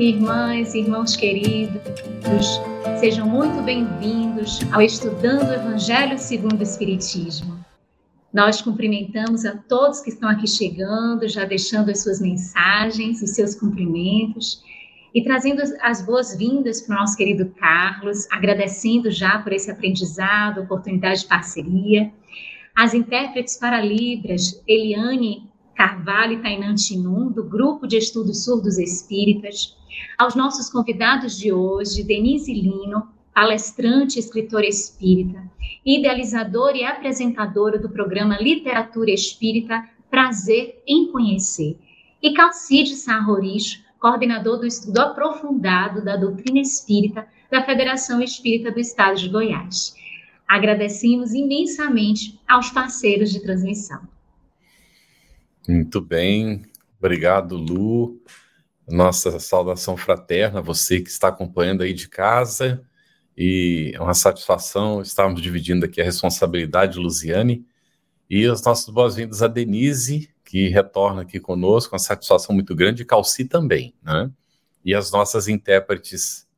Irmãs e irmãos queridos, sejam muito bem-vindos ao Estudando o Evangelho segundo o Espiritismo. Nós cumprimentamos a todos que estão aqui chegando, já deixando as suas mensagens, os seus cumprimentos e trazendo as boas-vindas para o nosso querido Carlos, agradecendo já por esse aprendizado, oportunidade de parceria. As intérpretes para Libras, Eliane Carvalho e Tainan Tinum, do Grupo de Estudos Surdos Espíritas. Aos nossos convidados de hoje, Denise Lino, palestrante escritora espírita, idealizadora e apresentadora do programa Literatura Espírita Prazer em Conhecer, e Calcide Sarrorish, coordenador do estudo aprofundado da doutrina espírita da Federação Espírita do Estado de Goiás. Agradecemos imensamente aos parceiros de transmissão. Muito bem, obrigado, Lu. Nossa saudação fraterna você que está acompanhando aí de casa e é uma satisfação estarmos dividindo aqui a responsabilidade, Luziane, e as nossas boas-vindas a Denise, que retorna aqui conosco, uma satisfação muito grande, e Calci também, né? E as nossas intérpretes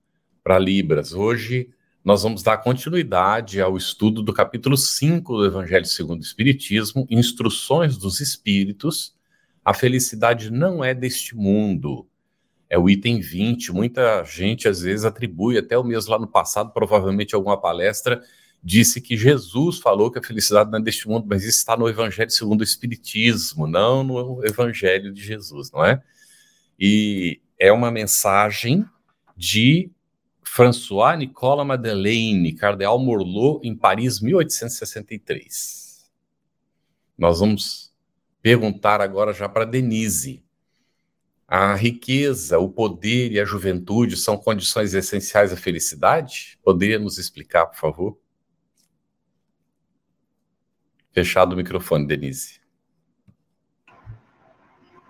para Libras. Hoje nós vamos dar continuidade ao estudo do capítulo 5 do Evangelho segundo o Espiritismo, Instruções dos Espíritos. A felicidade não é deste mundo é o item 20. Muita gente às vezes atribui, até o mesmo lá no passado, provavelmente alguma palestra, disse que Jesus falou que a felicidade não é deste mundo, mas isso está no Evangelho segundo o Espiritismo, não no Evangelho de Jesus, não é? E é uma mensagem de François Nicolas Madeleine, Cardeal Morlot, em Paris, 1863. Nós vamos perguntar agora já para Denise. A riqueza, o poder e a juventude são condições essenciais à felicidade? Poderia nos explicar, por favor? Fechado o microfone, Denise.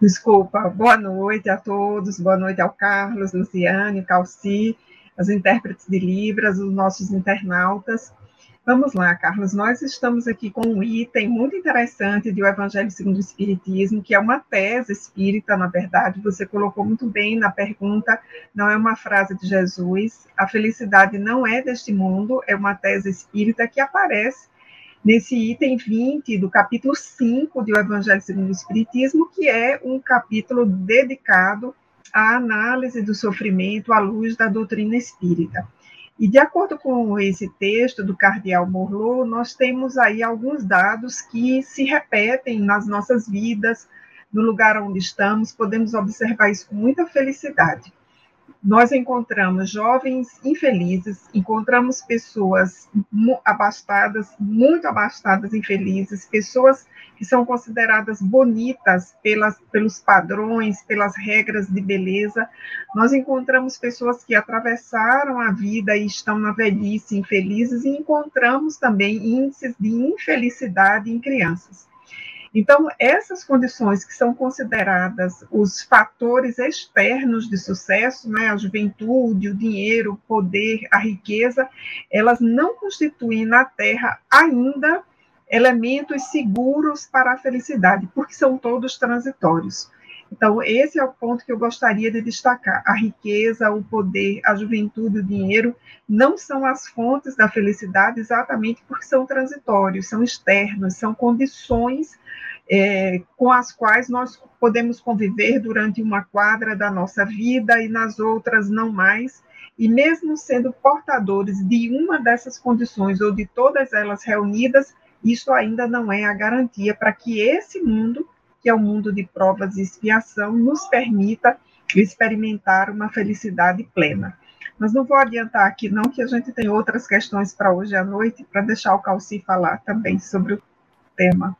Desculpa. Boa noite a todos. Boa noite ao Carlos, Luciane, Calci, as intérpretes de Libras, os nossos internautas. Vamos lá, Carlos. Nós estamos aqui com um item muito interessante do Evangelho segundo o Espiritismo, que é uma tese espírita, na verdade. Você colocou muito bem na pergunta, não é uma frase de Jesus. A felicidade não é deste mundo, é uma tese espírita que aparece nesse item 20 do capítulo 5 do Evangelho segundo o Espiritismo, que é um capítulo dedicado à análise do sofrimento à luz da doutrina espírita. E de acordo com esse texto do cardeal Morlot, nós temos aí alguns dados que se repetem nas nossas vidas, no lugar onde estamos, podemos observar isso com muita felicidade nós encontramos jovens infelizes, encontramos pessoas abastadas, muito abastadas, infelizes, pessoas que são consideradas bonitas pelas, pelos padrões, pelas regras de beleza. Nós encontramos pessoas que atravessaram a vida e estão na velhice infelizes, e encontramos também índices de infelicidade em crianças. Então, essas condições que são consideradas os fatores externos de sucesso, né, a juventude, o dinheiro, o poder, a riqueza, elas não constituem na Terra ainda elementos seguros para a felicidade, porque são todos transitórios. Então, esse é o ponto que eu gostaria de destacar. A riqueza, o poder, a juventude, o dinheiro não são as fontes da felicidade exatamente porque são transitórios, são externos, são condições é, com as quais nós podemos conviver durante uma quadra da nossa vida e nas outras não mais. E mesmo sendo portadores de uma dessas condições ou de todas elas reunidas, isso ainda não é a garantia para que esse mundo que é o mundo de provas e expiação, nos permita experimentar uma felicidade plena. Mas não vou adiantar aqui, não, que a gente tem outras questões para hoje à noite, para deixar o Calci falar também sobre o tema.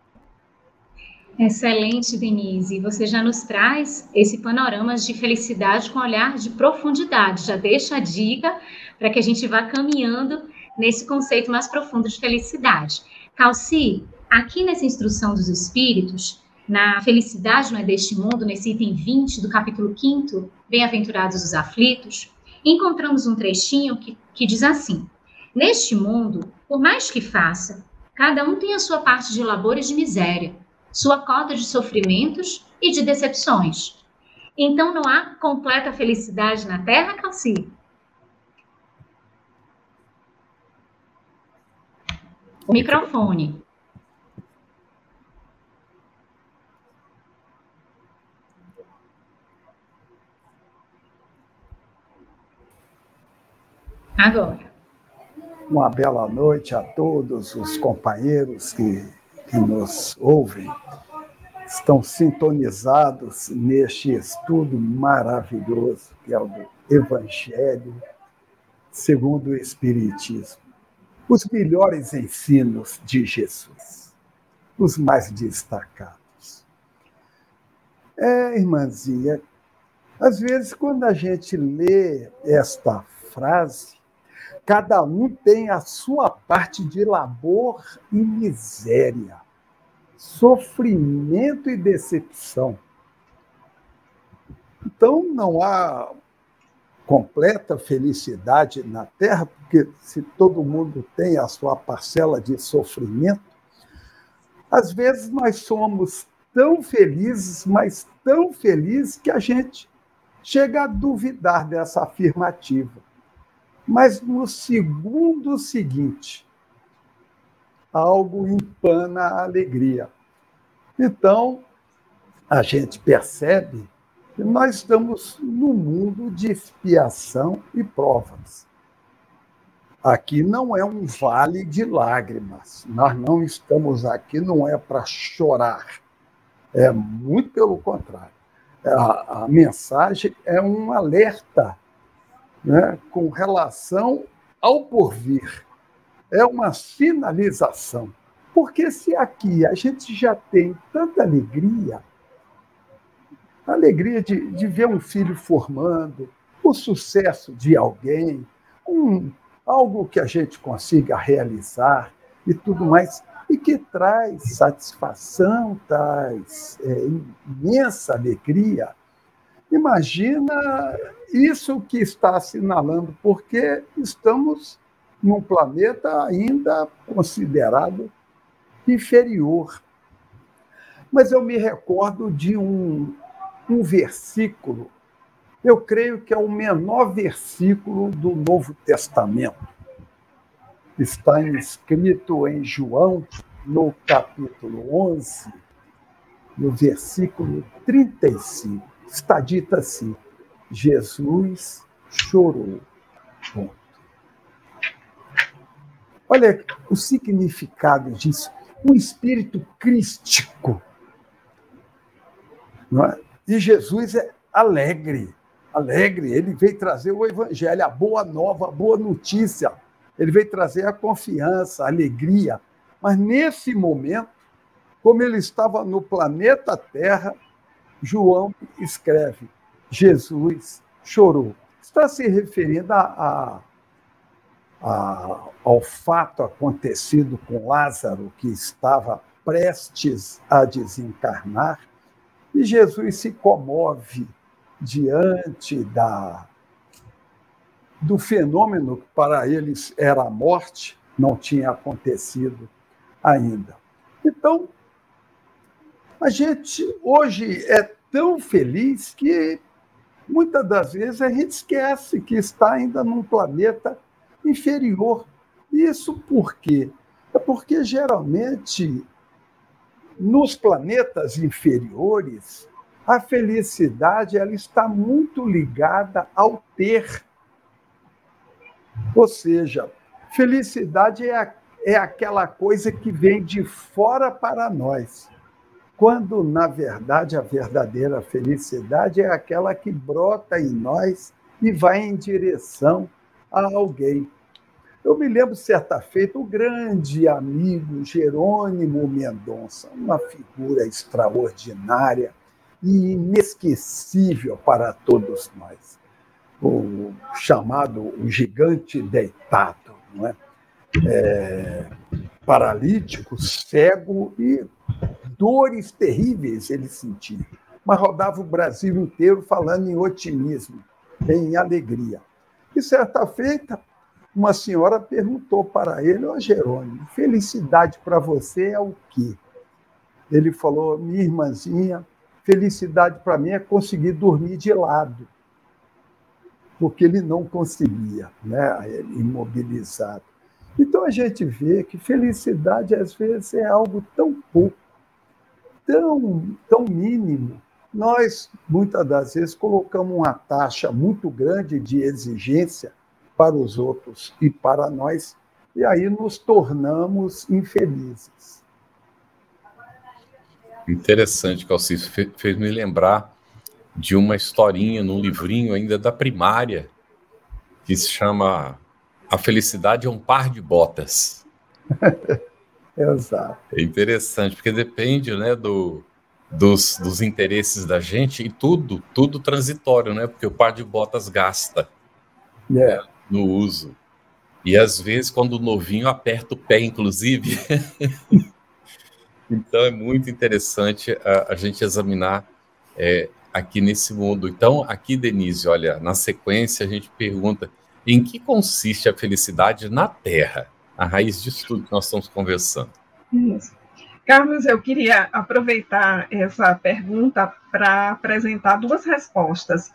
Excelente, Denise. Você já nos traz esse panorama de felicidade com olhar de profundidade. Já deixa a dica para que a gente vá caminhando nesse conceito mais profundo de felicidade. Calci, aqui nessa instrução dos espíritos, na felicidade não é deste mundo, nesse item 20 do capítulo 5, Bem-aventurados os aflitos, encontramos um trechinho que, que diz assim: Neste mundo, por mais que faça, cada um tem a sua parte de labor e de miséria, sua cota de sofrimentos e de decepções. Então não há completa felicidade na Terra, Calci? O microfone. Agora. Uma bela noite a todos os companheiros que, que nos ouvem, estão sintonizados neste estudo maravilhoso que é o do Evangelho segundo o Espiritismo. Os melhores ensinos de Jesus, os mais destacados. É, irmãzinha, às vezes quando a gente lê esta frase, Cada um tem a sua parte de labor e miséria, sofrimento e decepção. Então, não há completa felicidade na Terra, porque se todo mundo tem a sua parcela de sofrimento, às vezes nós somos tão felizes, mas tão felizes que a gente chega a duvidar dessa afirmativa. Mas no segundo seguinte, algo empana a alegria. Então, a gente percebe que nós estamos no mundo de expiação e provas. Aqui não é um vale de lágrimas. Nós não estamos aqui, não é para chorar. É muito pelo contrário. A, a mensagem é um alerta né, com relação ao porvir. É uma sinalização. Porque se aqui a gente já tem tanta alegria, a alegria de, de ver um filho formando, o sucesso de alguém, um, algo que a gente consiga realizar e tudo mais, e que traz satisfação, traz é, imensa alegria. Imagina isso que está assinalando, porque estamos num planeta ainda considerado inferior. Mas eu me recordo de um, um versículo, eu creio que é o menor versículo do Novo Testamento. Está escrito em João, no capítulo 11, no versículo 35. Está dito assim: Jesus chorou. Olha o significado disso. Um espírito crístico. É? E Jesus é alegre, alegre. Ele veio trazer o evangelho, a boa nova, a boa notícia. Ele veio trazer a confiança, a alegria. Mas nesse momento, como ele estava no planeta Terra, João escreve: Jesus chorou. Está se referindo a, a, a, ao fato acontecido com Lázaro, que estava prestes a desencarnar, e Jesus se comove diante da, do fenômeno que para eles era a morte, não tinha acontecido ainda. Então, a gente hoje é tão feliz que muitas das vezes a gente esquece que está ainda num planeta inferior. Isso por quê? É porque geralmente nos planetas inferiores a felicidade ela está muito ligada ao ter. Ou seja, felicidade é, a, é aquela coisa que vem de fora para nós quando, na verdade, a verdadeira felicidade é aquela que brota em nós e vai em direção a alguém. Eu me lembro, certa feita, o grande amigo Jerônimo Mendonça, uma figura extraordinária e inesquecível para todos nós. O chamado o gigante deitado. Não é? é, paralítico, cego e dores terríveis ele sentia. Mas rodava o Brasil inteiro falando em otimismo, em alegria. E certa feita, uma senhora perguntou para ele, ó Jerônimo, felicidade para você é o quê? Ele falou, minha irmãzinha, felicidade para mim é conseguir dormir de lado, porque ele não conseguia, né, imobilizado. Então a gente vê que felicidade às vezes é algo tão pouco, tão, tão mínimo. Nós, muitas das vezes, colocamos uma taxa muito grande de exigência para os outros e para nós, e aí nos tornamos infelizes. Interessante, Calcício. Fez me lembrar de uma historinha num livrinho ainda da primária, que se chama A Felicidade é um Par de Botas. Exato. É interessante, porque depende né, do, dos, dos interesses da gente e tudo, tudo transitório, né? Porque o par de botas gasta yeah. no uso. E às vezes, quando o novinho aperta o pé, inclusive. então é muito interessante a, a gente examinar é, aqui nesse mundo. Então, aqui, Denise, olha, na sequência a gente pergunta em que consiste a felicidade na Terra? A raiz disso tudo que nós estamos conversando. Isso. Carlos, eu queria aproveitar essa pergunta para apresentar duas respostas.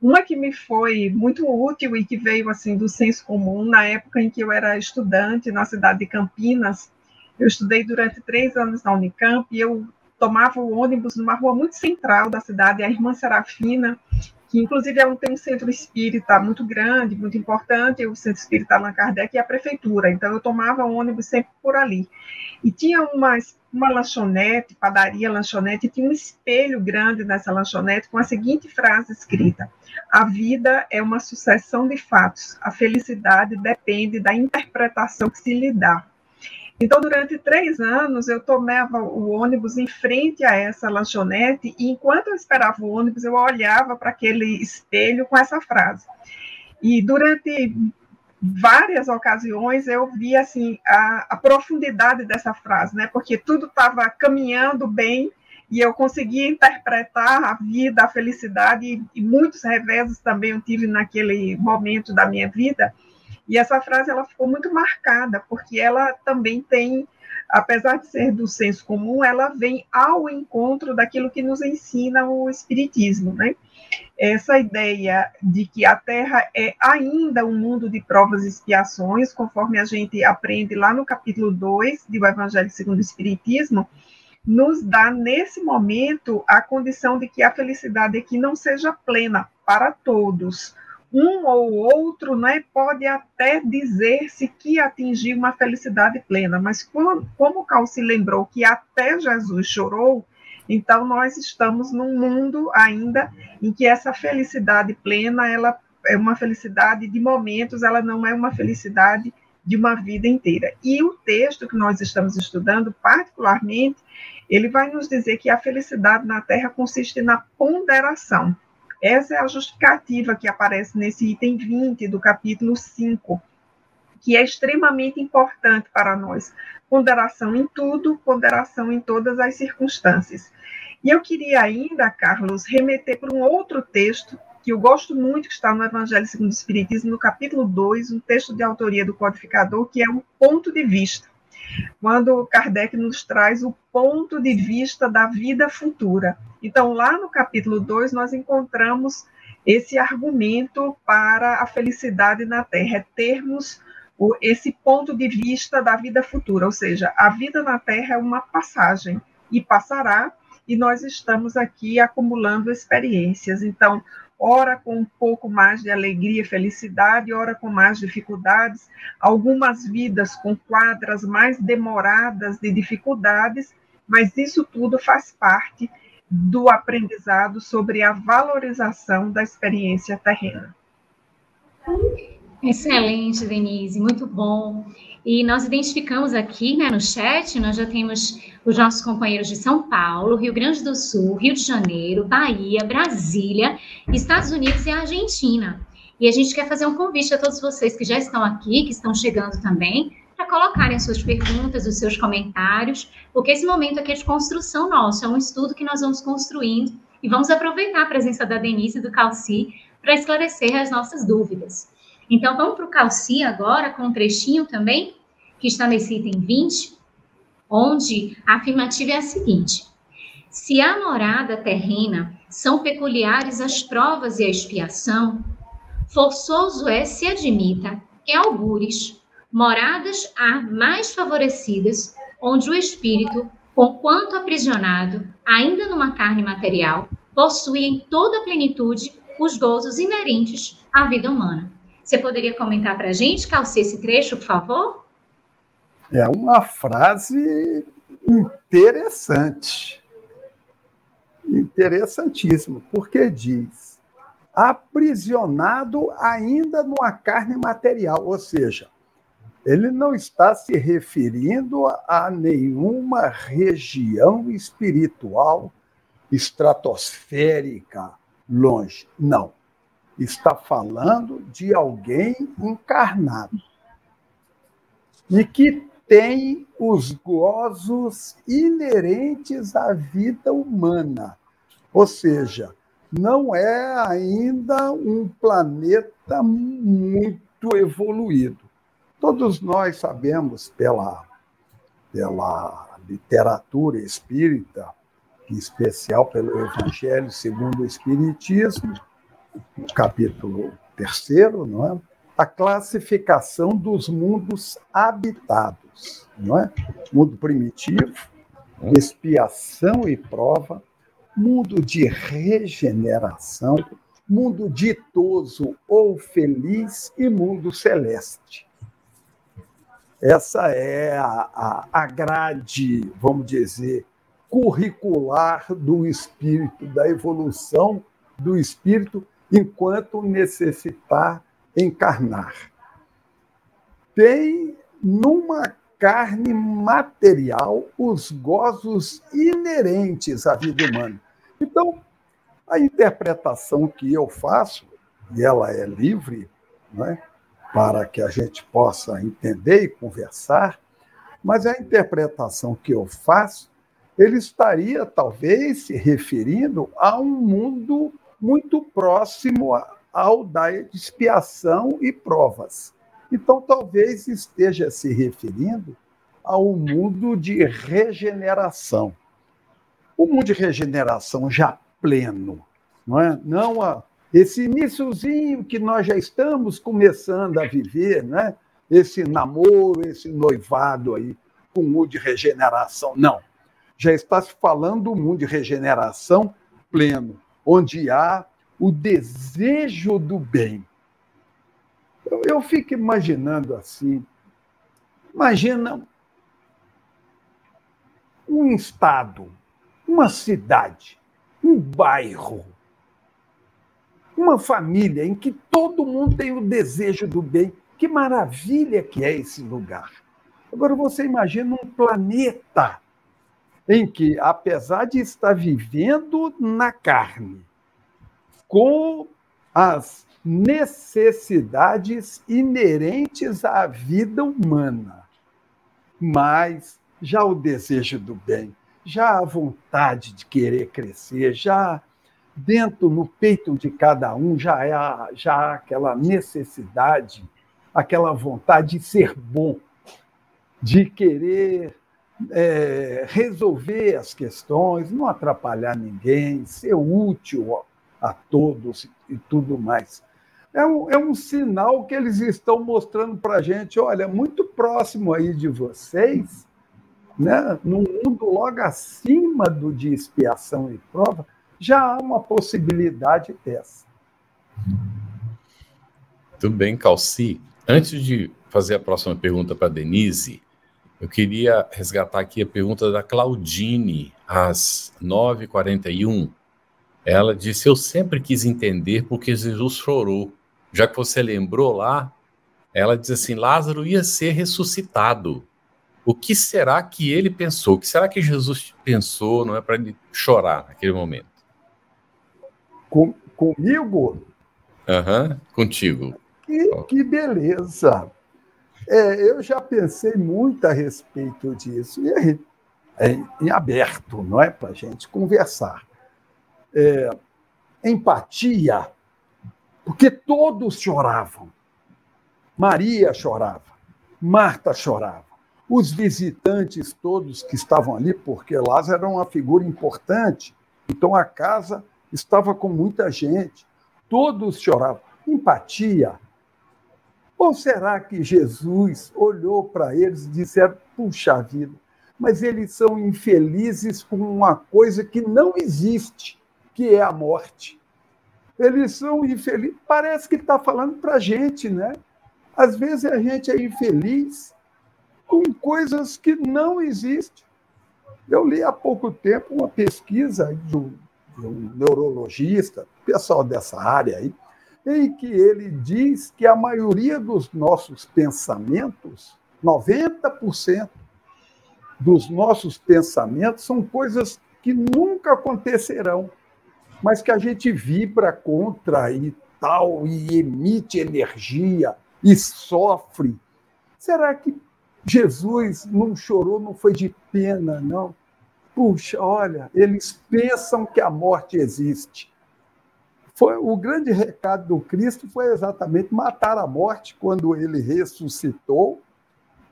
Uma que me foi muito útil e que veio assim do senso comum na época em que eu era estudante na cidade de Campinas. Eu estudei durante três anos na Unicamp e eu tomava o ônibus numa rua muito central da cidade, a Irmã Serafina, que inclusive é tem um centro espírita muito grande, muito importante, o Centro Espírita Allan Kardec e a prefeitura. Então eu tomava ônibus sempre por ali. E tinha uma, uma lanchonete, padaria lanchonete, e tinha um espelho grande nessa lanchonete com a seguinte frase escrita: A vida é uma sucessão de fatos. A felicidade depende da interpretação que se lhe dá. Então, durante três anos, eu tomava o ônibus em frente a essa lanchonete, e enquanto eu esperava o ônibus, eu olhava para aquele espelho com essa frase. E durante várias ocasiões eu vi assim a, a profundidade dessa frase, né? Porque tudo estava caminhando bem e eu conseguia interpretar a vida, a felicidade e, e muitos reveses também eu tive naquele momento da minha vida e essa frase ela ficou muito marcada, porque ela também tem, apesar de ser do senso comum, ela vem ao encontro daquilo que nos ensina o Espiritismo, né? Essa ideia de que a Terra é ainda um mundo de provas e expiações, conforme a gente aprende lá no capítulo 2 do Evangelho segundo o Espiritismo, nos dá nesse momento a condição de que a felicidade aqui não seja plena para todos, um ou outro né, pode até dizer-se que atingiu uma felicidade plena, mas como, como Calci lembrou que até Jesus chorou, então nós estamos num mundo ainda em que essa felicidade plena ela é uma felicidade de momentos, ela não é uma felicidade de uma vida inteira. E o texto que nós estamos estudando, particularmente, ele vai nos dizer que a felicidade na Terra consiste na ponderação essa é a justificativa que aparece nesse item 20 do capítulo 5, que é extremamente importante para nós. Ponderação em tudo, ponderação em todas as circunstâncias. E eu queria ainda, Carlos, remeter para um outro texto que eu gosto muito, que está no Evangelho segundo o Espiritismo, no capítulo 2, um texto de autoria do codificador, que é o ponto de vista quando Kardec nos traz o ponto de vista da vida futura. Então, lá no capítulo 2, nós encontramos esse argumento para a felicidade na Terra, é termos esse ponto de vista da vida futura, ou seja, a vida na Terra é uma passagem e passará, e nós estamos aqui acumulando experiências. Então, ora com um pouco mais de alegria e felicidade, ora com mais dificuldades, algumas vidas com quadras mais demoradas de dificuldades, mas isso tudo faz parte do aprendizado sobre a valorização da experiência terrena. Excelente, Denise, muito bom. E nós identificamos aqui né, no chat, nós já temos os nossos companheiros de São Paulo, Rio Grande do Sul, Rio de Janeiro, Bahia, Brasília, Estados Unidos e Argentina. E a gente quer fazer um convite a todos vocês que já estão aqui, que estão chegando também, para colocarem as suas perguntas, os seus comentários, porque esse momento aqui é de construção nossa, é um estudo que nós vamos construindo e vamos aproveitar a presença da Denise e do Calci para esclarecer as nossas dúvidas. Então, vamos para o Calci agora, com um trechinho também, que está nesse item 20, onde a afirmativa é a seguinte: se a morada terrena são peculiares as provas e a expiação, forçoso é se admita que algures, moradas há mais favorecidas, onde o espírito, conquanto aprisionado, ainda numa carne material, possui em toda a plenitude os gozos inerentes à vida humana. Você poderia comentar para a gente, Calci, esse trecho, por favor? É uma frase interessante. Interessantíssimo, porque diz: aprisionado ainda numa carne material, ou seja, ele não está se referindo a nenhuma região espiritual estratosférica longe. Não. Está falando de alguém encarnado e que tem os gozos inerentes à vida humana. Ou seja, não é ainda um planeta muito evoluído. Todos nós sabemos pela, pela literatura espírita, em especial pelo Evangelho segundo o Espiritismo, capítulo terceiro, não é? a classificação dos mundos habitados, não é? Mundo primitivo, expiação e prova, mundo de regeneração, mundo ditoso ou feliz e mundo celeste. Essa é a, a, a grade, vamos dizer, curricular do espírito, da evolução do espírito, enquanto necessitar encarnar. Tem numa carne material os gozos inerentes à vida humana. Então, a interpretação que eu faço, e ela é livre, é? para que a gente possa entender e conversar, mas a interpretação que eu faço, ele estaria talvez se referindo a um mundo muito próximo ao da expiação e provas. Então, talvez esteja se referindo ao mundo de regeneração. O mundo de regeneração já pleno, não é? Não a, esse iníciozinho que nós já estamos começando a viver, né? Esse namoro, esse noivado aí com o mundo de regeneração. Não. Já está se falando do mundo de regeneração pleno, onde há o desejo do bem. Eu, eu fico imaginando assim. Imagina um estado, uma cidade, um bairro, uma família em que todo mundo tem o desejo do bem. Que maravilha que é esse lugar. Agora você imagina um planeta em que, apesar de estar vivendo na carne, com as necessidades inerentes à vida humana, mas já o desejo do bem, já a vontade de querer crescer, já dentro no peito de cada um já é já há aquela necessidade, aquela vontade de ser bom, de querer é, resolver as questões, não atrapalhar ninguém, ser útil a todos e tudo mais. É um, é um sinal que eles estão mostrando para a gente, olha, muito próximo aí de vocês, né, num mundo logo acima do de expiação e prova, já há uma possibilidade dessa. Tudo bem, Calci. Antes de fazer a próxima pergunta para Denise, eu queria resgatar aqui a pergunta da Claudine, às 9h41. Ela disse: Eu sempre quis entender porque Jesus chorou. Já que você lembrou lá, ela diz assim: Lázaro ia ser ressuscitado. O que será que ele pensou? O que será que Jesus pensou? Não é para ele chorar naquele momento? Com, comigo? Aham, uhum, contigo. Que, que beleza! É, eu já pensei muito a respeito disso, e é, é em aberto, não é? Para a gente conversar. É, empatia, porque todos choravam. Maria chorava, Marta chorava, os visitantes todos que estavam ali, porque Lázaro era uma figura importante, então a casa estava com muita gente, todos choravam. Empatia. Ou será que Jesus olhou para eles e disse: puxa vida, mas eles são infelizes com uma coisa que não existe, que é a morte. Eles são infelizes. Parece que está falando para a gente, né? Às vezes a gente é infeliz com coisas que não existem. Eu li há pouco tempo uma pesquisa do, de um neurologista, pessoal dessa área aí, em que ele diz que a maioria dos nossos pensamentos, 90% dos nossos pensamentos, são coisas que nunca acontecerão, mas que a gente vibra contra e tal, e emite energia e sofre. Será que Jesus não chorou, não foi de pena, não? Puxa, olha, eles pensam que a morte existe. Foi o grande recado do Cristo foi exatamente matar a morte quando ele ressuscitou,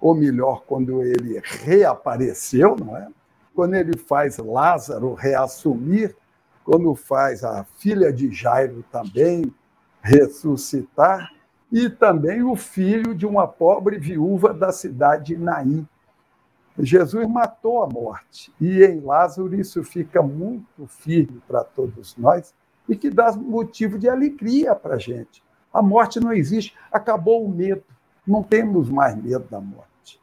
ou melhor, quando ele reapareceu, não é? Quando ele faz Lázaro reassumir, quando faz a filha de Jairo também ressuscitar, e também o filho de uma pobre viúva da cidade de Naim. Jesus matou a morte, e em Lázaro isso fica muito firme para todos nós e que dá motivo de alegria para a gente. A morte não existe, acabou o medo, não temos mais medo da morte.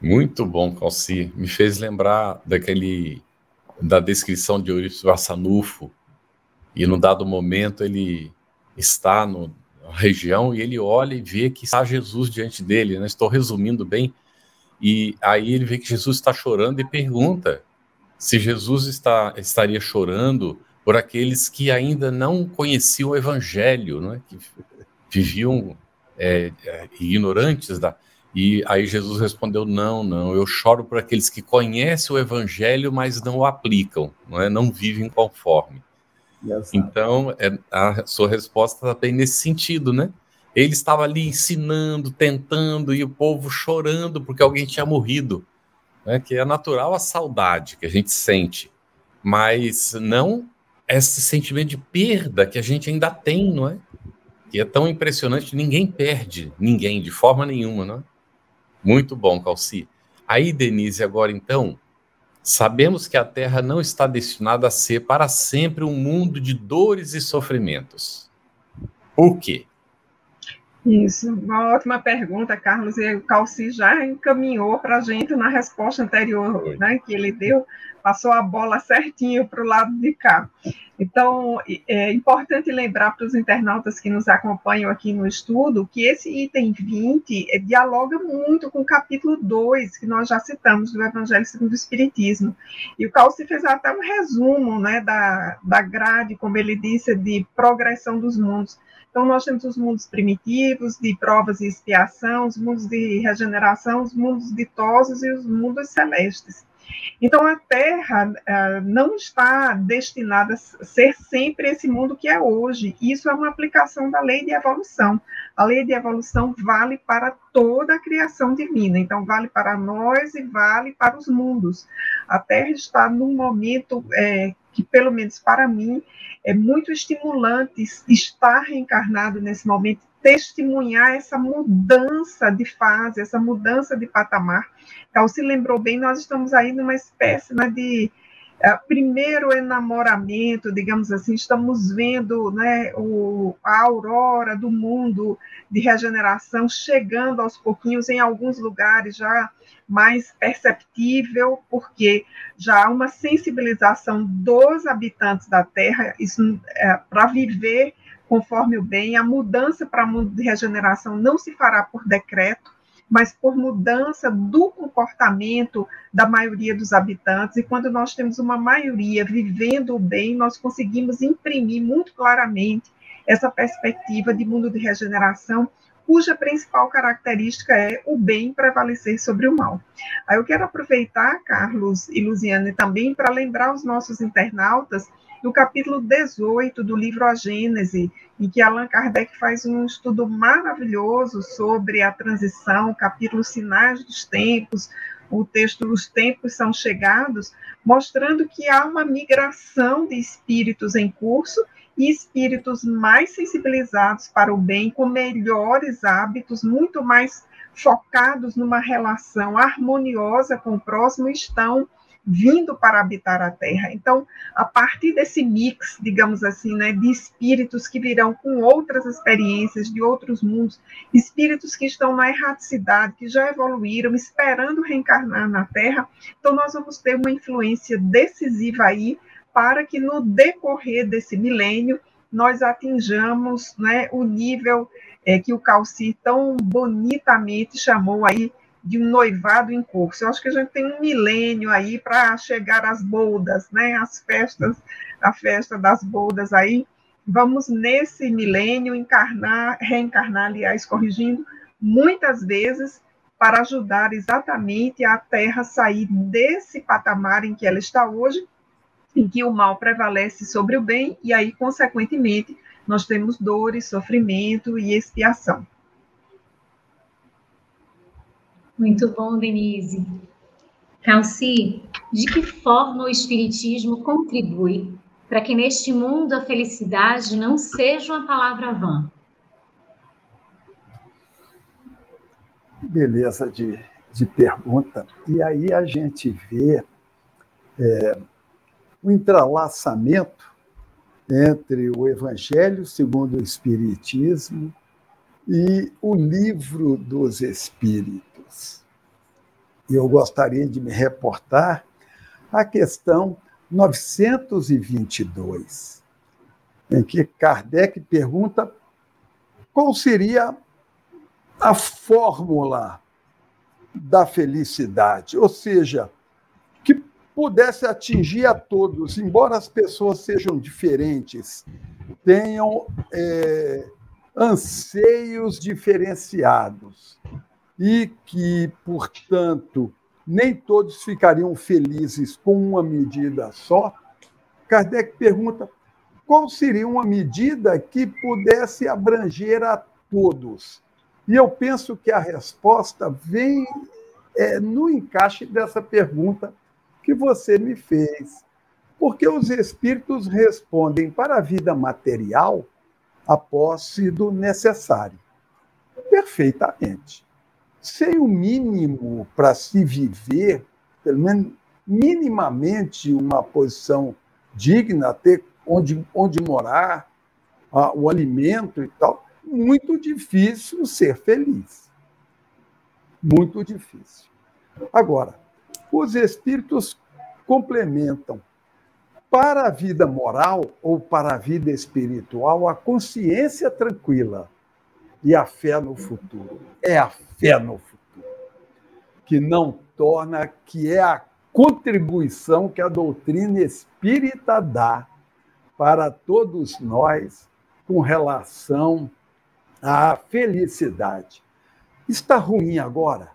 Muito bom, Calci. Me fez lembrar daquele da descrição de Eurípides Barçanufo, e num dado momento ele está no, região e ele olha e vê que está Jesus diante dele, né? Estou resumindo bem. E aí ele vê que Jesus está chorando e pergunta se Jesus está, estaria chorando por aqueles que ainda não conheciam o Evangelho, né? que viviam é, é, ignorantes da. E aí Jesus respondeu: Não, não, eu choro por aqueles que conhecem o Evangelho, mas não o aplicam, não, é? não vivem conforme. Então, é, a sua resposta está bem nesse sentido, né? Ele estava ali ensinando, tentando, e o povo chorando porque alguém tinha morrido. Né? Que é natural a saudade que a gente sente, mas não esse sentimento de perda que a gente ainda tem, não é? Que é tão impressionante, ninguém perde ninguém de forma nenhuma, não é? Muito bom, Calci. Aí, Denise, agora então, Sabemos que a Terra não está destinada a ser para sempre um mundo de dores e sofrimentos. Por quê? Isso, uma ótima pergunta, Carlos, e o Calci já encaminhou para a gente na resposta anterior né, que ele deu, passou a bola certinho para o lado de cá. Então, é importante lembrar para os internautas que nos acompanham aqui no estudo que esse item 20 é, dialoga muito com o capítulo 2, que nós já citamos do Evangelho segundo o Espiritismo. E o Calci fez até um resumo né, da, da grade, como ele disse, de progressão dos mundos. Então, nós temos os mundos primitivos, de provas e expiação, os mundos de regeneração, os mundos ditosos e os mundos celestes. Então, a Terra uh, não está destinada a ser sempre esse mundo que é hoje. Isso é uma aplicação da lei de evolução. A lei de evolução vale para toda a criação divina. Então, vale para nós e vale para os mundos. A Terra está num momento é, que, pelo menos para mim, é muito estimulante estar reencarnado nesse momento, testemunhar essa mudança de fase, essa mudança de patamar. Então, se lembrou bem, nós estamos aí numa espécie né, de uh, primeiro enamoramento, digamos assim, estamos vendo né, o, a aurora do mundo de regeneração chegando aos pouquinhos em alguns lugares já mais perceptível, porque já há uma sensibilização dos habitantes da Terra é, para viver conforme o bem. A mudança para mundo de regeneração não se fará por decreto, mas por mudança do comportamento da maioria dos habitantes. E quando nós temos uma maioria vivendo o bem, nós conseguimos imprimir muito claramente essa perspectiva de mundo de regeneração cuja principal característica é o bem prevalecer sobre o mal. Aí eu quero aproveitar, Carlos e Luziane, também para lembrar os nossos internautas do capítulo 18 do livro A Gênese, em que Allan Kardec faz um estudo maravilhoso sobre a transição, capítulo Sinais dos Tempos, o texto Os Tempos São Chegados, mostrando que há uma migração de espíritos em curso e espíritos mais sensibilizados para o bem, com melhores hábitos, muito mais focados numa relação harmoniosa com o próximo, estão vindo para habitar a Terra. Então, a partir desse mix, digamos assim, né, de espíritos que virão com outras experiências de outros mundos, espíritos que estão na erraticidade, que já evoluíram, esperando reencarnar na Terra, então nós vamos ter uma influência decisiva aí para que no decorrer desse milênio nós atinjamos né, o nível é, que o Calci tão bonitamente chamou aí de um noivado em curso. Eu acho que a gente tem um milênio aí para chegar às bodas, né? As festas, a festa das bodas aí. Vamos nesse milênio encarnar, reencarnar, aliás, corrigindo, muitas vezes para ajudar exatamente a Terra sair desse patamar em que ela está hoje, em que o mal prevalece sobre o bem, e aí, consequentemente, nós temos dores, sofrimento e expiação. Muito bom, Denise. Calci, de que forma o Espiritismo contribui para que neste mundo a felicidade não seja uma palavra vã? Beleza de, de pergunta. E aí a gente vê é, o entrelaçamento entre o Evangelho segundo o Espiritismo e o Livro dos Espíritos e eu gostaria de me reportar à questão 922, em que Kardec pergunta qual seria a fórmula da felicidade, ou seja, que pudesse atingir a todos, embora as pessoas sejam diferentes, tenham é, anseios diferenciados e que, portanto, nem todos ficariam felizes com uma medida só, Kardec pergunta qual seria uma medida que pudesse abranger a todos. E eu penso que a resposta vem é, no encaixe dessa pergunta que você me fez. Porque os espíritos respondem para a vida material a posse do necessário. Perfeitamente sem o mínimo para se viver, pelo menos minimamente uma posição digna, ter onde, onde morar, o alimento e tal, muito difícil ser feliz. Muito difícil. Agora, os espíritos complementam para a vida moral ou para a vida espiritual a consciência tranquila e a fé no futuro. É a fé no futuro que não torna, que é a contribuição que a doutrina espírita dá para todos nós com relação à felicidade. Está ruim agora?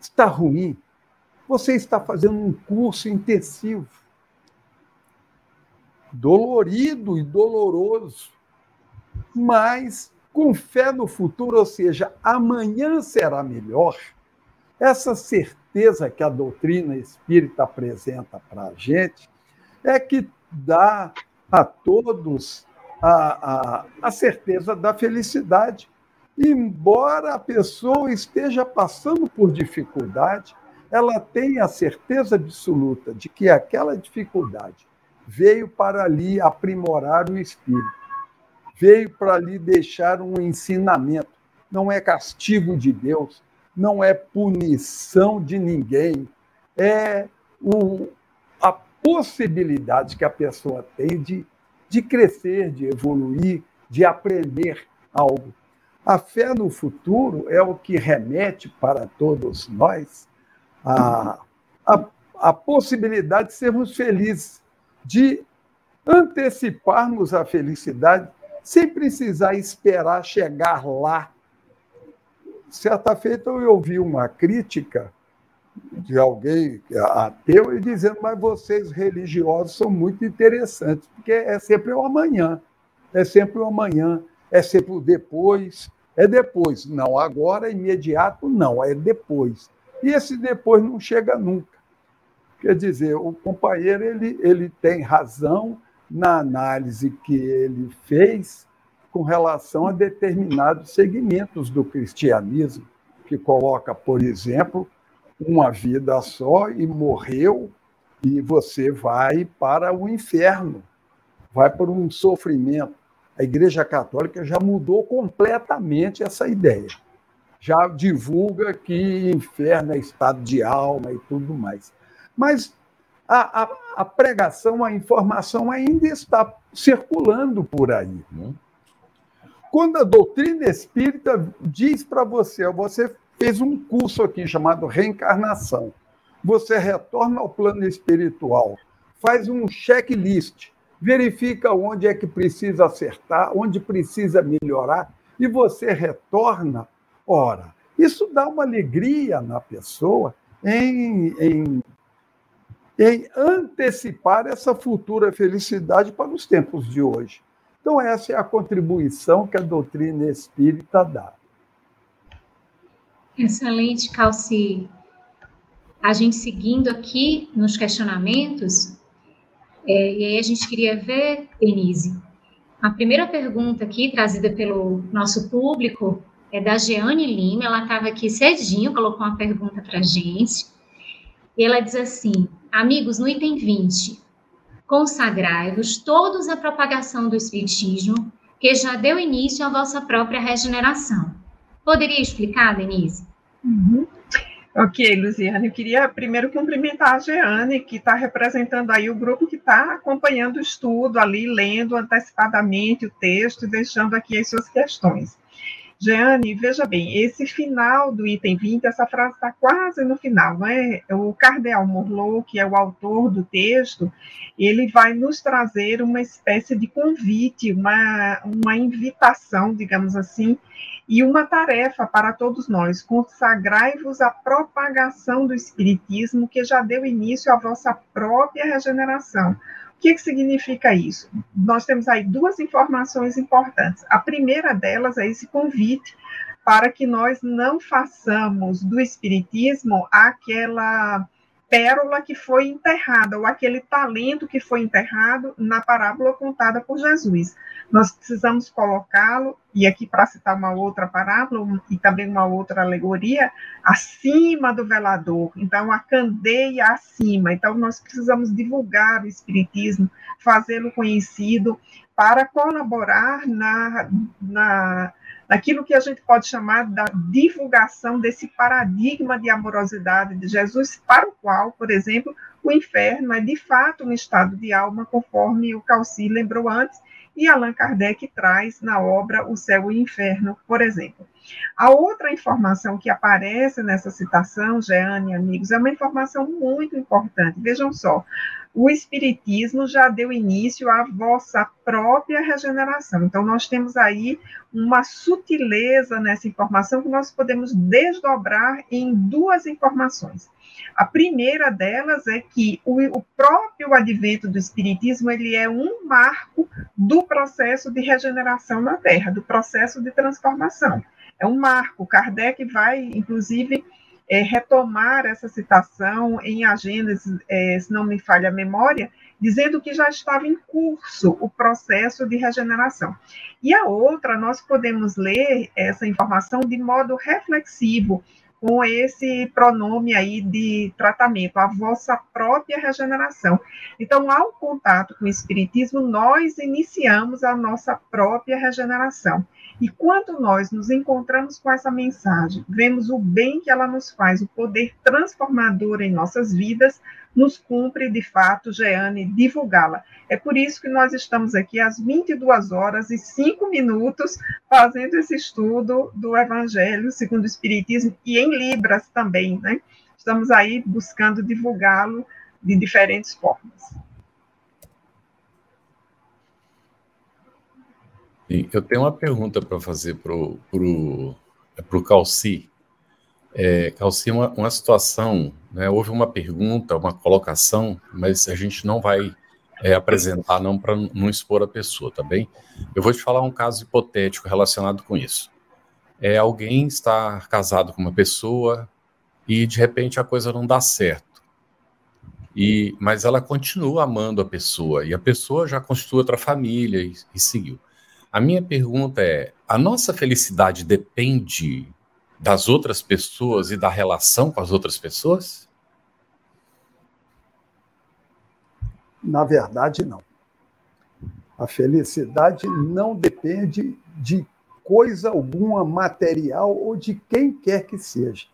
Está ruim? Você está fazendo um curso intensivo, dolorido e doloroso, mas com fé no futuro, ou seja, amanhã será melhor, essa certeza que a doutrina espírita apresenta para a gente é que dá a todos a, a, a certeza da felicidade. Embora a pessoa esteja passando por dificuldade, ela tem a certeza absoluta de que aquela dificuldade veio para ali aprimorar o espírito veio para lhe deixar um ensinamento. Não é castigo de Deus, não é punição de ninguém, é o, a possibilidade que a pessoa tem de, de crescer, de evoluir, de aprender algo. A fé no futuro é o que remete para todos nós a, a, a possibilidade de sermos felizes, de anteciparmos a felicidade sem precisar esperar chegar lá certa feita eu ouvi uma crítica de alguém ateu e dizendo, mas vocês religiosos são muito interessantes, porque é sempre o amanhã, é sempre o amanhã, é sempre o depois, é depois. Não, agora, imediato, não, é depois. E esse depois não chega nunca. Quer dizer, o companheiro ele, ele tem razão na análise que ele fez com relação a determinados segmentos do cristianismo, que coloca, por exemplo, uma vida só e morreu, e você vai para o inferno, vai para um sofrimento. A Igreja Católica já mudou completamente essa ideia. Já divulga que inferno é estado de alma e tudo mais. Mas a, a, a pregação, a informação ainda está circulando por aí. Né? Quando a doutrina espírita diz para você, você fez um curso aqui chamado Reencarnação. Você retorna ao plano espiritual, faz um checklist, verifica onde é que precisa acertar, onde precisa melhorar, e você retorna. Ora, isso dá uma alegria na pessoa em, em, em antecipar essa futura felicidade para os tempos de hoje. Então, essa é a contribuição que a doutrina espírita dá. Excelente, Calci. A gente seguindo aqui nos questionamentos, é, e aí a gente queria ver, Denise, a primeira pergunta aqui, trazida pelo nosso público, é da Jeane Lima, ela estava aqui cedinho, colocou uma pergunta para a gente, e ela diz assim, amigos, no item 20, consagrai-vos todos à propagação do Espiritismo, que já deu início à vossa própria regeneração. Poderia explicar, Denise? Uhum. Ok, Luciane, eu queria primeiro cumprimentar a Jeane, que está representando aí o grupo que está acompanhando o estudo ali, lendo antecipadamente o texto e deixando aqui as suas questões. Jeane, veja bem, esse final do item 20, essa frase está quase no final, não é? O Cardeal Morlot, que é o autor do texto, ele vai nos trazer uma espécie de convite, uma, uma invitação, digamos assim, e uma tarefa para todos nós: consagrai-vos à propagação do Espiritismo, que já deu início à vossa própria regeneração. Que, que significa isso? Nós temos aí duas informações importantes. A primeira delas é esse convite para que nós não façamos do Espiritismo aquela pérola que foi enterrada, ou aquele talento que foi enterrado na parábola contada por Jesus. Nós precisamos colocá-lo, e aqui para citar uma outra parábola, e também uma outra alegoria, acima do velador. Então, a candeia acima. Então, nós precisamos divulgar o Espiritismo, fazê-lo conhecido, para colaborar na, na naquilo que a gente pode chamar da divulgação desse paradigma de amorosidade de Jesus, para o qual, por exemplo, o inferno é de fato um estado de alma, conforme o Calci lembrou antes, e Allan Kardec traz na obra O Céu e o Inferno, por exemplo. A outra informação que aparece nessa citação, Jeane e amigos, é uma informação muito importante. Vejam só, o Espiritismo já deu início à vossa própria regeneração. Então, nós temos aí uma sutileza nessa informação que nós podemos desdobrar em duas informações. A primeira delas é que o, o, próprio advento do Espiritismo ele é um marco do processo de regeneração na Terra, do processo de transformação. É um marco. Kardec vai, inclusive, é, retomar essa citação em A Gênesis, é, se não me falha a memória, dizendo que já estava em curso o processo de regeneração. E a outra, nós podemos ler essa informação de modo reflexivo, com esse pronome aí de tratamento, a vossa própria regeneração. Então, ao contato com o Espiritismo, nós iniciamos a nossa própria regeneração. E quando nós nos encontramos com essa mensagem, vemos o bem que ela nos faz, o poder transformador em nossas vidas, nos cumpre, de fato, Jeane, divulgá-la. É por isso que nós estamos aqui às 22 horas e 5 minutos fazendo esse estudo do Evangelho segundo o Espiritismo e em Libras também, né? Estamos aí buscando divulgá-lo de diferentes formas. Eu tenho uma pergunta para fazer para o para o Calci. É, uma, uma situação, né, houve uma pergunta, uma colocação, mas a gente não vai é, apresentar não para não expor a pessoa, tá bem? Eu vou te falar um caso hipotético relacionado com isso. É alguém estar casado com uma pessoa e de repente a coisa não dá certo. E, mas ela continua amando a pessoa e a pessoa já constitui outra família e, e seguiu. A minha pergunta é: a nossa felicidade depende das outras pessoas e da relação com as outras pessoas? Na verdade, não. A felicidade não depende de coisa alguma material ou de quem quer que seja.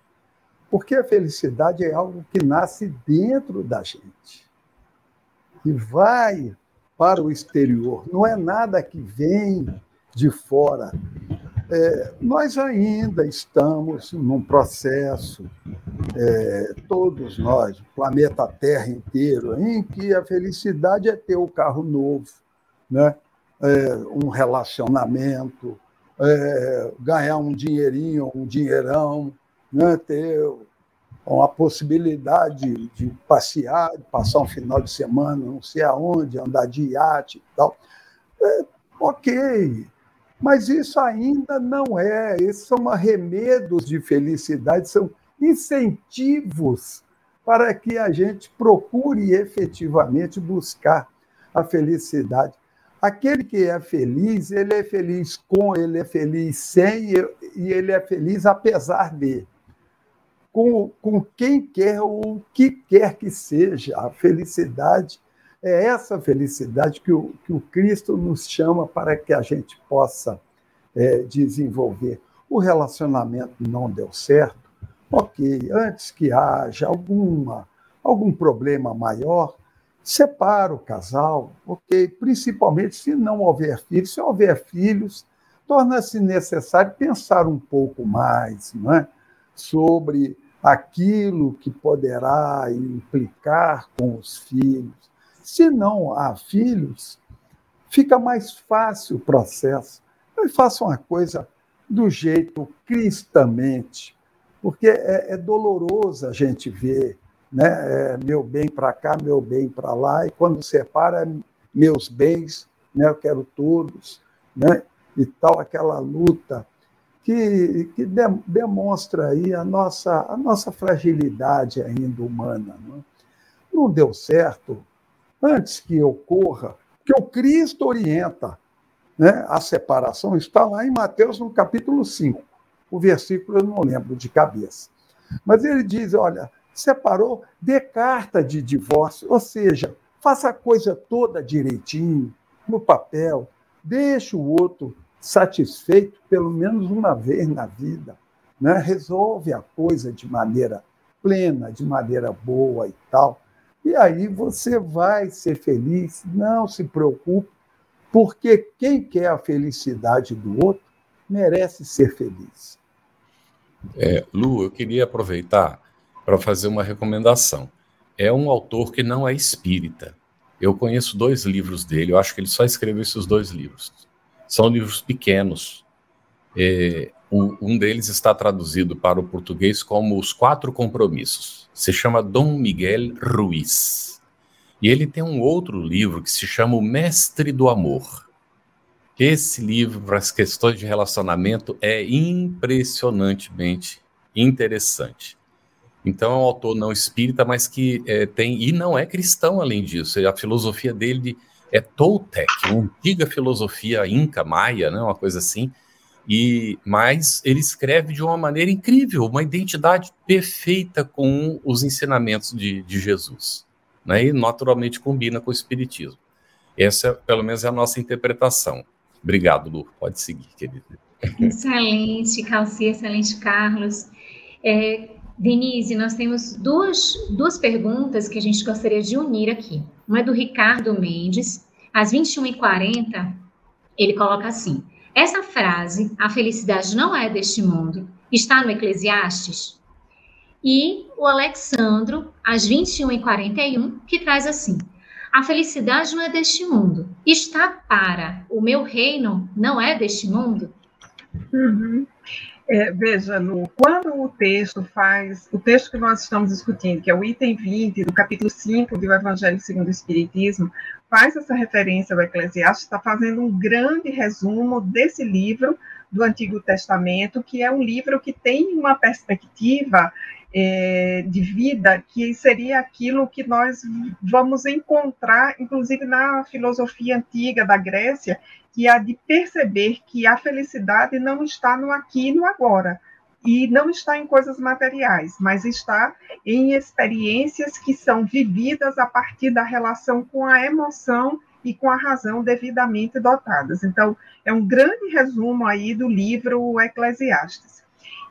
Porque a felicidade é algo que nasce dentro da gente e vai para o exterior. Não é nada que vem de fora. É, nós ainda estamos num processo, é, todos nós, o planeta Terra inteiro, em que a felicidade é ter o carro novo, né? É, um relacionamento, é, ganhar um dinheirinho, um dinheirão, né? ter uma possibilidade de passear, de passar um final de semana, não sei aonde, andar de iate e tal. É, ok, mas isso ainda não é, esses são arremedos de felicidade, são incentivos para que a gente procure efetivamente buscar a felicidade. Aquele que é feliz, ele é feliz com, ele é feliz sem, e ele é feliz apesar de. Com, com quem quer ou o que quer que seja. A felicidade é essa felicidade que o, que o Cristo nos chama para que a gente possa é, desenvolver. O relacionamento não deu certo, ok, antes que haja alguma, algum problema maior, separa o casal, ok? Principalmente se não houver filhos. Se houver filhos, torna-se necessário pensar um pouco mais não é? sobre aquilo que poderá implicar com os filhos. Se não há filhos, fica mais fácil o processo. Mas faça uma coisa do jeito cristamente, porque é, é doloroso a gente ver né? É, meu bem para cá, meu bem para lá, e quando separa meus bens, né? eu quero todos, né? e tal, aquela luta que, que de, demonstra aí a nossa, a nossa fragilidade ainda humana. Não, é? não deu certo antes que ocorra, que o Cristo orienta né? a separação, está lá em Mateus, no capítulo 5, o versículo eu não lembro de cabeça. Mas ele diz: olha, separou, dê carta de divórcio, ou seja, faça a coisa toda direitinho, no papel, deixe o outro satisfeito pelo menos uma vez na vida, né? resolve a coisa de maneira plena, de maneira boa e tal. E aí você vai ser feliz, não se preocupe, porque quem quer a felicidade do outro merece ser feliz. É, Lu, eu queria aproveitar para fazer uma recomendação. É um autor que não é espírita. Eu conheço dois livros dele, eu acho que ele só escreveu esses dois livros. São livros pequenos. É, um, deles está traduzido para o português como Os Quatro Compromissos. Se chama Dom Miguel Ruiz. E ele tem um outro livro que se chama O Mestre do Amor. Esse livro, para as questões de relacionamento, é impressionantemente interessante. Então é um autor não espírita, mas que é, tem e não é cristão além disso. A filosofia dele é Toltec, uma antiga filosofia inca, maia, né, uma coisa assim. E mas ele escreve de uma maneira incrível, uma identidade perfeita com os ensinamentos de, de Jesus, né, e naturalmente combina com o espiritismo. Essa, pelo menos, é a nossa interpretação. Obrigado, Lu. Pode seguir, querido. Excelente, Calci, excelente, Carlos. É, Denise, nós temos duas, duas perguntas que a gente gostaria de unir aqui. Uma é do Ricardo Mendes, às 21h40, ele coloca assim: Essa frase, a felicidade não é deste mundo, está no Eclesiastes? E o Alexandro, às 21h41, que traz assim: A felicidade não é deste mundo, está para o meu reino, não é deste mundo? Uhum. É, veja, Lu, quando o texto faz, o texto que nós estamos discutindo, que é o item 20 do capítulo 5 do Evangelho segundo o Espiritismo, faz essa referência ao Eclesiastes, está fazendo um grande resumo desse livro do Antigo Testamento, que é um livro que tem uma perspectiva é, de vida que seria aquilo que nós vamos encontrar, inclusive na filosofia antiga da Grécia, que é a de perceber que a felicidade não está no aqui e no agora, e não está em coisas materiais, mas está em experiências que são vividas a partir da relação com a emoção e com a razão devidamente dotadas. Então, é um grande resumo aí do livro Eclesiastes.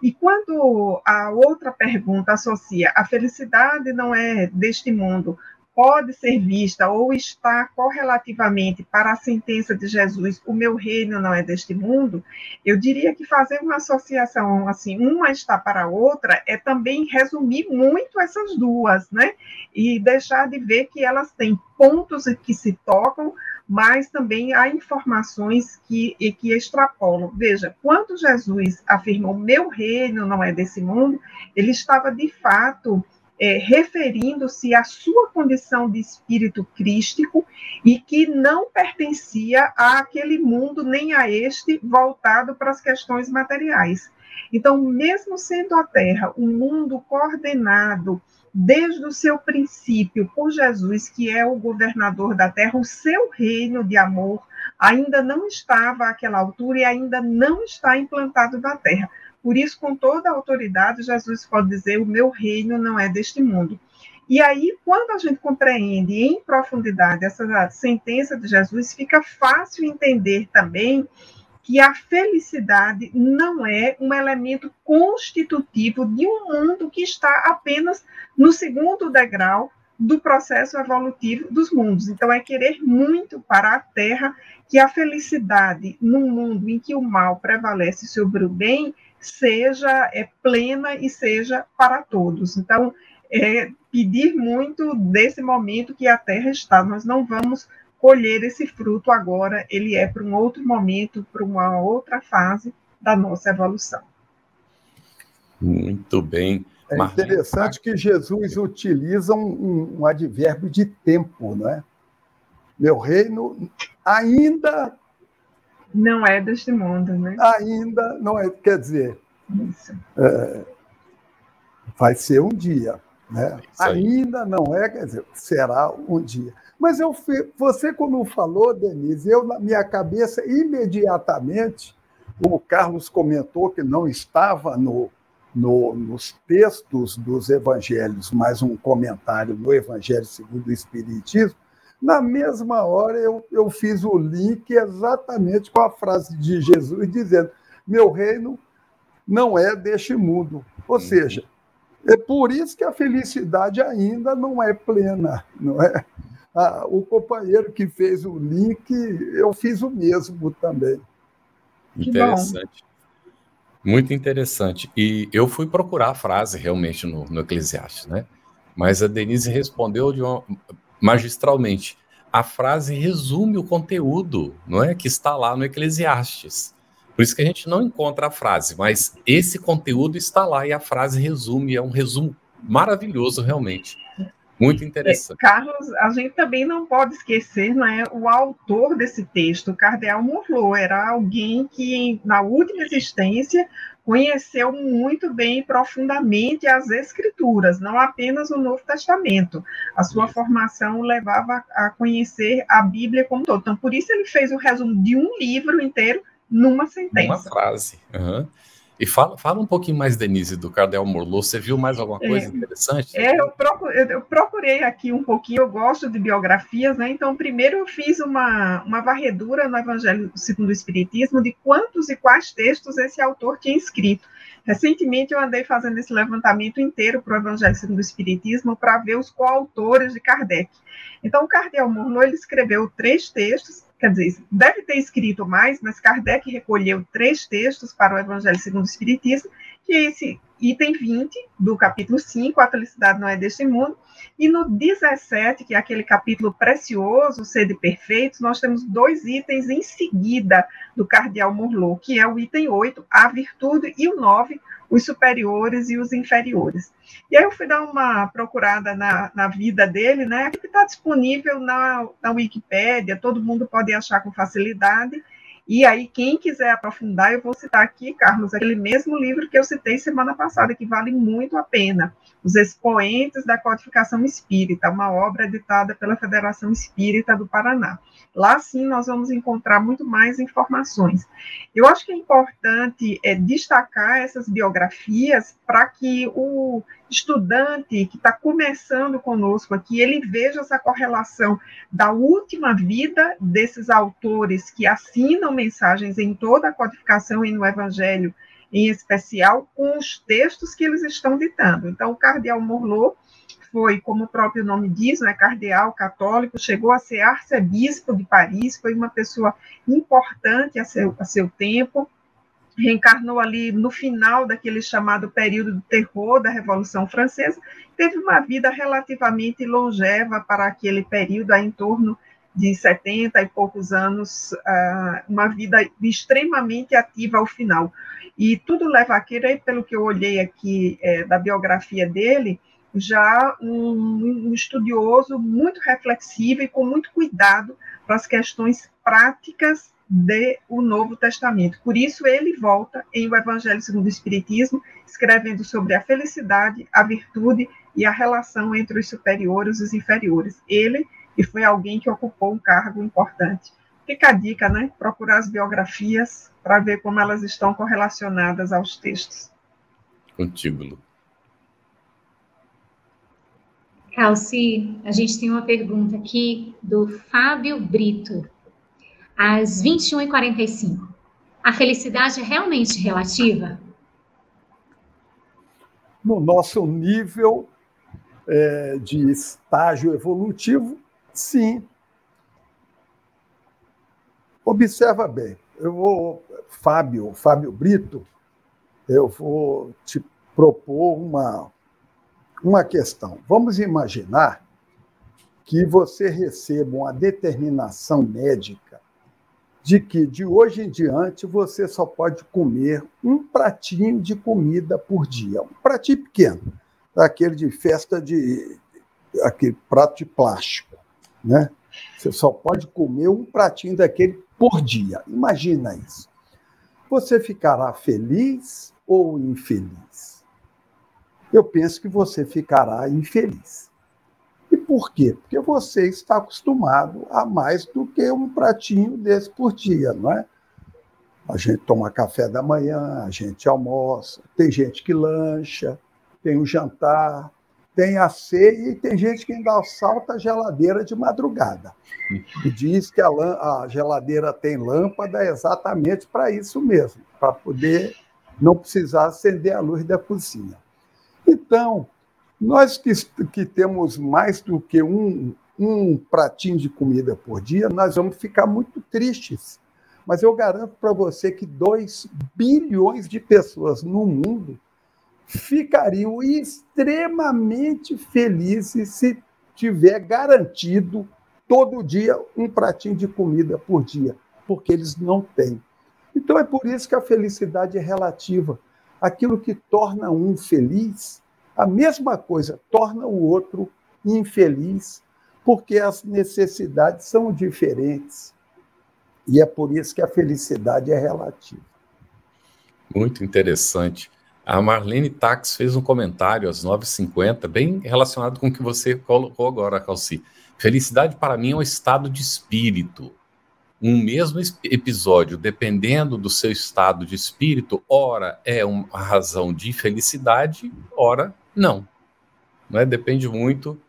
E quando a outra pergunta associa a felicidade não é deste mundo, pode ser vista ou está correlativamente para a sentença de Jesus, o meu reino não é deste mundo, eu diria que fazer uma associação assim, uma está para a outra, é também resumir muito essas duas, né? E deixar de ver que elas têm pontos que se tocam, mas também há informações que, que extrapolam. Veja, quando Jesus afirmou: Meu reino não é desse mundo, ele estava de fato é, referindo-se à sua condição de espírito crístico e que não pertencia àquele mundo nem a este voltado para as questões materiais. Então, mesmo sendo a Terra um mundo coordenado desde o seu princípio por Jesus, que é o governador da terra, o seu reino de amor ainda não estava àquela altura e ainda não está implantado na terra. Por isso, com toda a autoridade, Jesus pode dizer: O meu reino não é deste mundo. E aí, quando a gente compreende em profundidade essa sentença de Jesus, fica fácil entender também que a felicidade não é um elemento constitutivo de um mundo que está apenas no segundo degrau do processo evolutivo dos mundos. Então, é querer muito para a Terra que a felicidade num mundo em que o mal prevalece sobre o bem seja é, plena e seja para todos. Então, é pedir muito desse momento que a Terra está. Nós não vamos colher esse fruto agora, ele é para um outro momento, para uma outra fase da nossa evolução. Muito bem. É interessante que Jesus utiliza um, um advérbio de tempo, não é? Meu reino ainda não é deste mundo, né? Ainda não é, quer dizer, é, vai ser um dia, né? Ainda não é, quer dizer, será um dia. Mas eu, você, quando falou, Denise, eu, na minha cabeça, imediatamente, o Carlos comentou que não estava no, no, nos textos dos evangelhos, mas um comentário no Evangelho segundo o Espiritismo, na mesma hora eu, eu fiz o link exatamente com a frase de Jesus dizendo: Meu reino não é deste mundo. Ou uhum. seja, é por isso que a felicidade ainda não é plena, não é? Ah, o companheiro que fez o link, eu fiz o mesmo também. Interessante. Muito interessante. E eu fui procurar a frase realmente no, no Eclesiastes, né? Mas a Denise respondeu de uma, magistralmente. A frase resume o conteúdo, não é? Que está lá no Eclesiastes. Por isso que a gente não encontra a frase, mas esse conteúdo está lá e a frase resume, é um resumo maravilhoso realmente. Muito interessante. É, Carlos, a gente também não pode esquecer né, o autor desse texto, o Cardeal Morlot, era alguém que, na última existência, conheceu muito bem e profundamente as Escrituras, não apenas o Novo Testamento. A sua formação levava a conhecer a Bíblia como todo. Então, por isso ele fez o resumo de um livro inteiro numa sentença. Uma frase. Uhum. E fala, fala um pouquinho mais, Denise, do Cardel Morlot. Você viu mais alguma coisa é, interessante? É, eu procurei, eu procurei, aqui um pouquinho, eu gosto de biografias, né? Então, primeiro eu fiz uma, uma varredura no Evangelho segundo o Espiritismo de quantos e quais textos esse autor tinha escrito. Recentemente eu andei fazendo esse levantamento inteiro para o Evangelho segundo o Espiritismo para ver os coautores de Kardec. Então, o Cardel Morlot ele escreveu três textos quer dizer, deve ter escrito mais, mas Kardec recolheu três textos para o Evangelho segundo o Espiritismo, que esse item 20 do capítulo 5, A Felicidade Não É Deste Mundo, e no 17, que é aquele capítulo precioso, Sede Perfeitos, nós temos dois itens em seguida do Cardeal Morlot, que é o item 8, A Virtude, e o 9, os superiores e os inferiores. E aí eu fui dar uma procurada na, na vida dele, né, que está disponível na, na Wikipédia, todo mundo pode achar com facilidade, e aí, quem quiser aprofundar, eu vou citar aqui, Carlos, aquele mesmo livro que eu citei semana passada, que vale muito a pena. Os Expoentes da Codificação Espírita, uma obra editada pela Federação Espírita do Paraná. Lá sim nós vamos encontrar muito mais informações. Eu acho que é importante é, destacar essas biografias para que o estudante que está começando conosco aqui, ele veja essa correlação da última vida desses autores que assinam mensagens em toda a codificação e no Evangelho em especial, com os textos que eles estão ditando. Então, o cardeal Morlot foi, como o próprio nome diz, né, cardeal católico, chegou a ser arcebispo de Paris, foi uma pessoa importante a seu, a seu tempo, reencarnou ali no final daquele chamado período de terror da Revolução Francesa, teve uma vida relativamente longeva para aquele período, em torno de 70 e poucos anos, ah, uma vida extremamente ativa ao final. E tudo leva a crer, pelo que eu olhei aqui é, da biografia dele, já um, um estudioso muito reflexivo e com muito cuidado para as questões práticas do Novo Testamento. Por isso, ele volta em O Evangelho segundo o Espiritismo, escrevendo sobre a felicidade, a virtude e a relação entre os superiores e os inferiores. Ele, e foi alguém que ocupou um cargo importante. Fica a dica, né? Procurar as biografias para ver como elas estão correlacionadas aos textos. Contigo, Lu. Calci, a gente tem uma pergunta aqui do Fábio Brito. Às 21h45, a felicidade é realmente relativa? No nosso nível é, de estágio evolutivo, sim. Observa bem, eu vou, Fábio, Fábio Brito, eu vou te propor uma, uma questão. Vamos imaginar que você receba uma determinação médica de que de hoje em diante você só pode comer um pratinho de comida por dia, um pratinho pequeno, daquele de festa de aquele prato de plástico, né? Você só pode comer um pratinho daquele por dia. Imagina isso. Você ficará feliz ou infeliz? eu penso que você ficará infeliz. E por quê? Porque você está acostumado a mais do que um pratinho desse por dia, não é? A gente toma café da manhã, a gente almoça, tem gente que lancha, tem o um jantar, tem a ceia e tem gente que ainda salta a geladeira de madrugada. E diz que a, a geladeira tem lâmpada exatamente para isso mesmo, para poder não precisar acender a luz da cozinha. Então, nós que, que temos mais do que um, um pratinho de comida por dia, nós vamos ficar muito tristes. Mas eu garanto para você que 2 bilhões de pessoas no mundo ficariam extremamente felizes se tiver garantido todo dia um pratinho de comida por dia, porque eles não têm. Então é por isso que a felicidade é relativa aquilo que torna um feliz, a mesma coisa torna o outro infeliz, porque as necessidades são diferentes. E é por isso que a felicidade é relativa. Muito interessante. A Marlene Tax fez um comentário às 9h50, bem relacionado com o que você colocou agora, Calci. Felicidade para mim é um estado de espírito um mesmo episódio, dependendo do seu estado de espírito, ora é uma razão de felicidade, ora não. não é? Depende muito.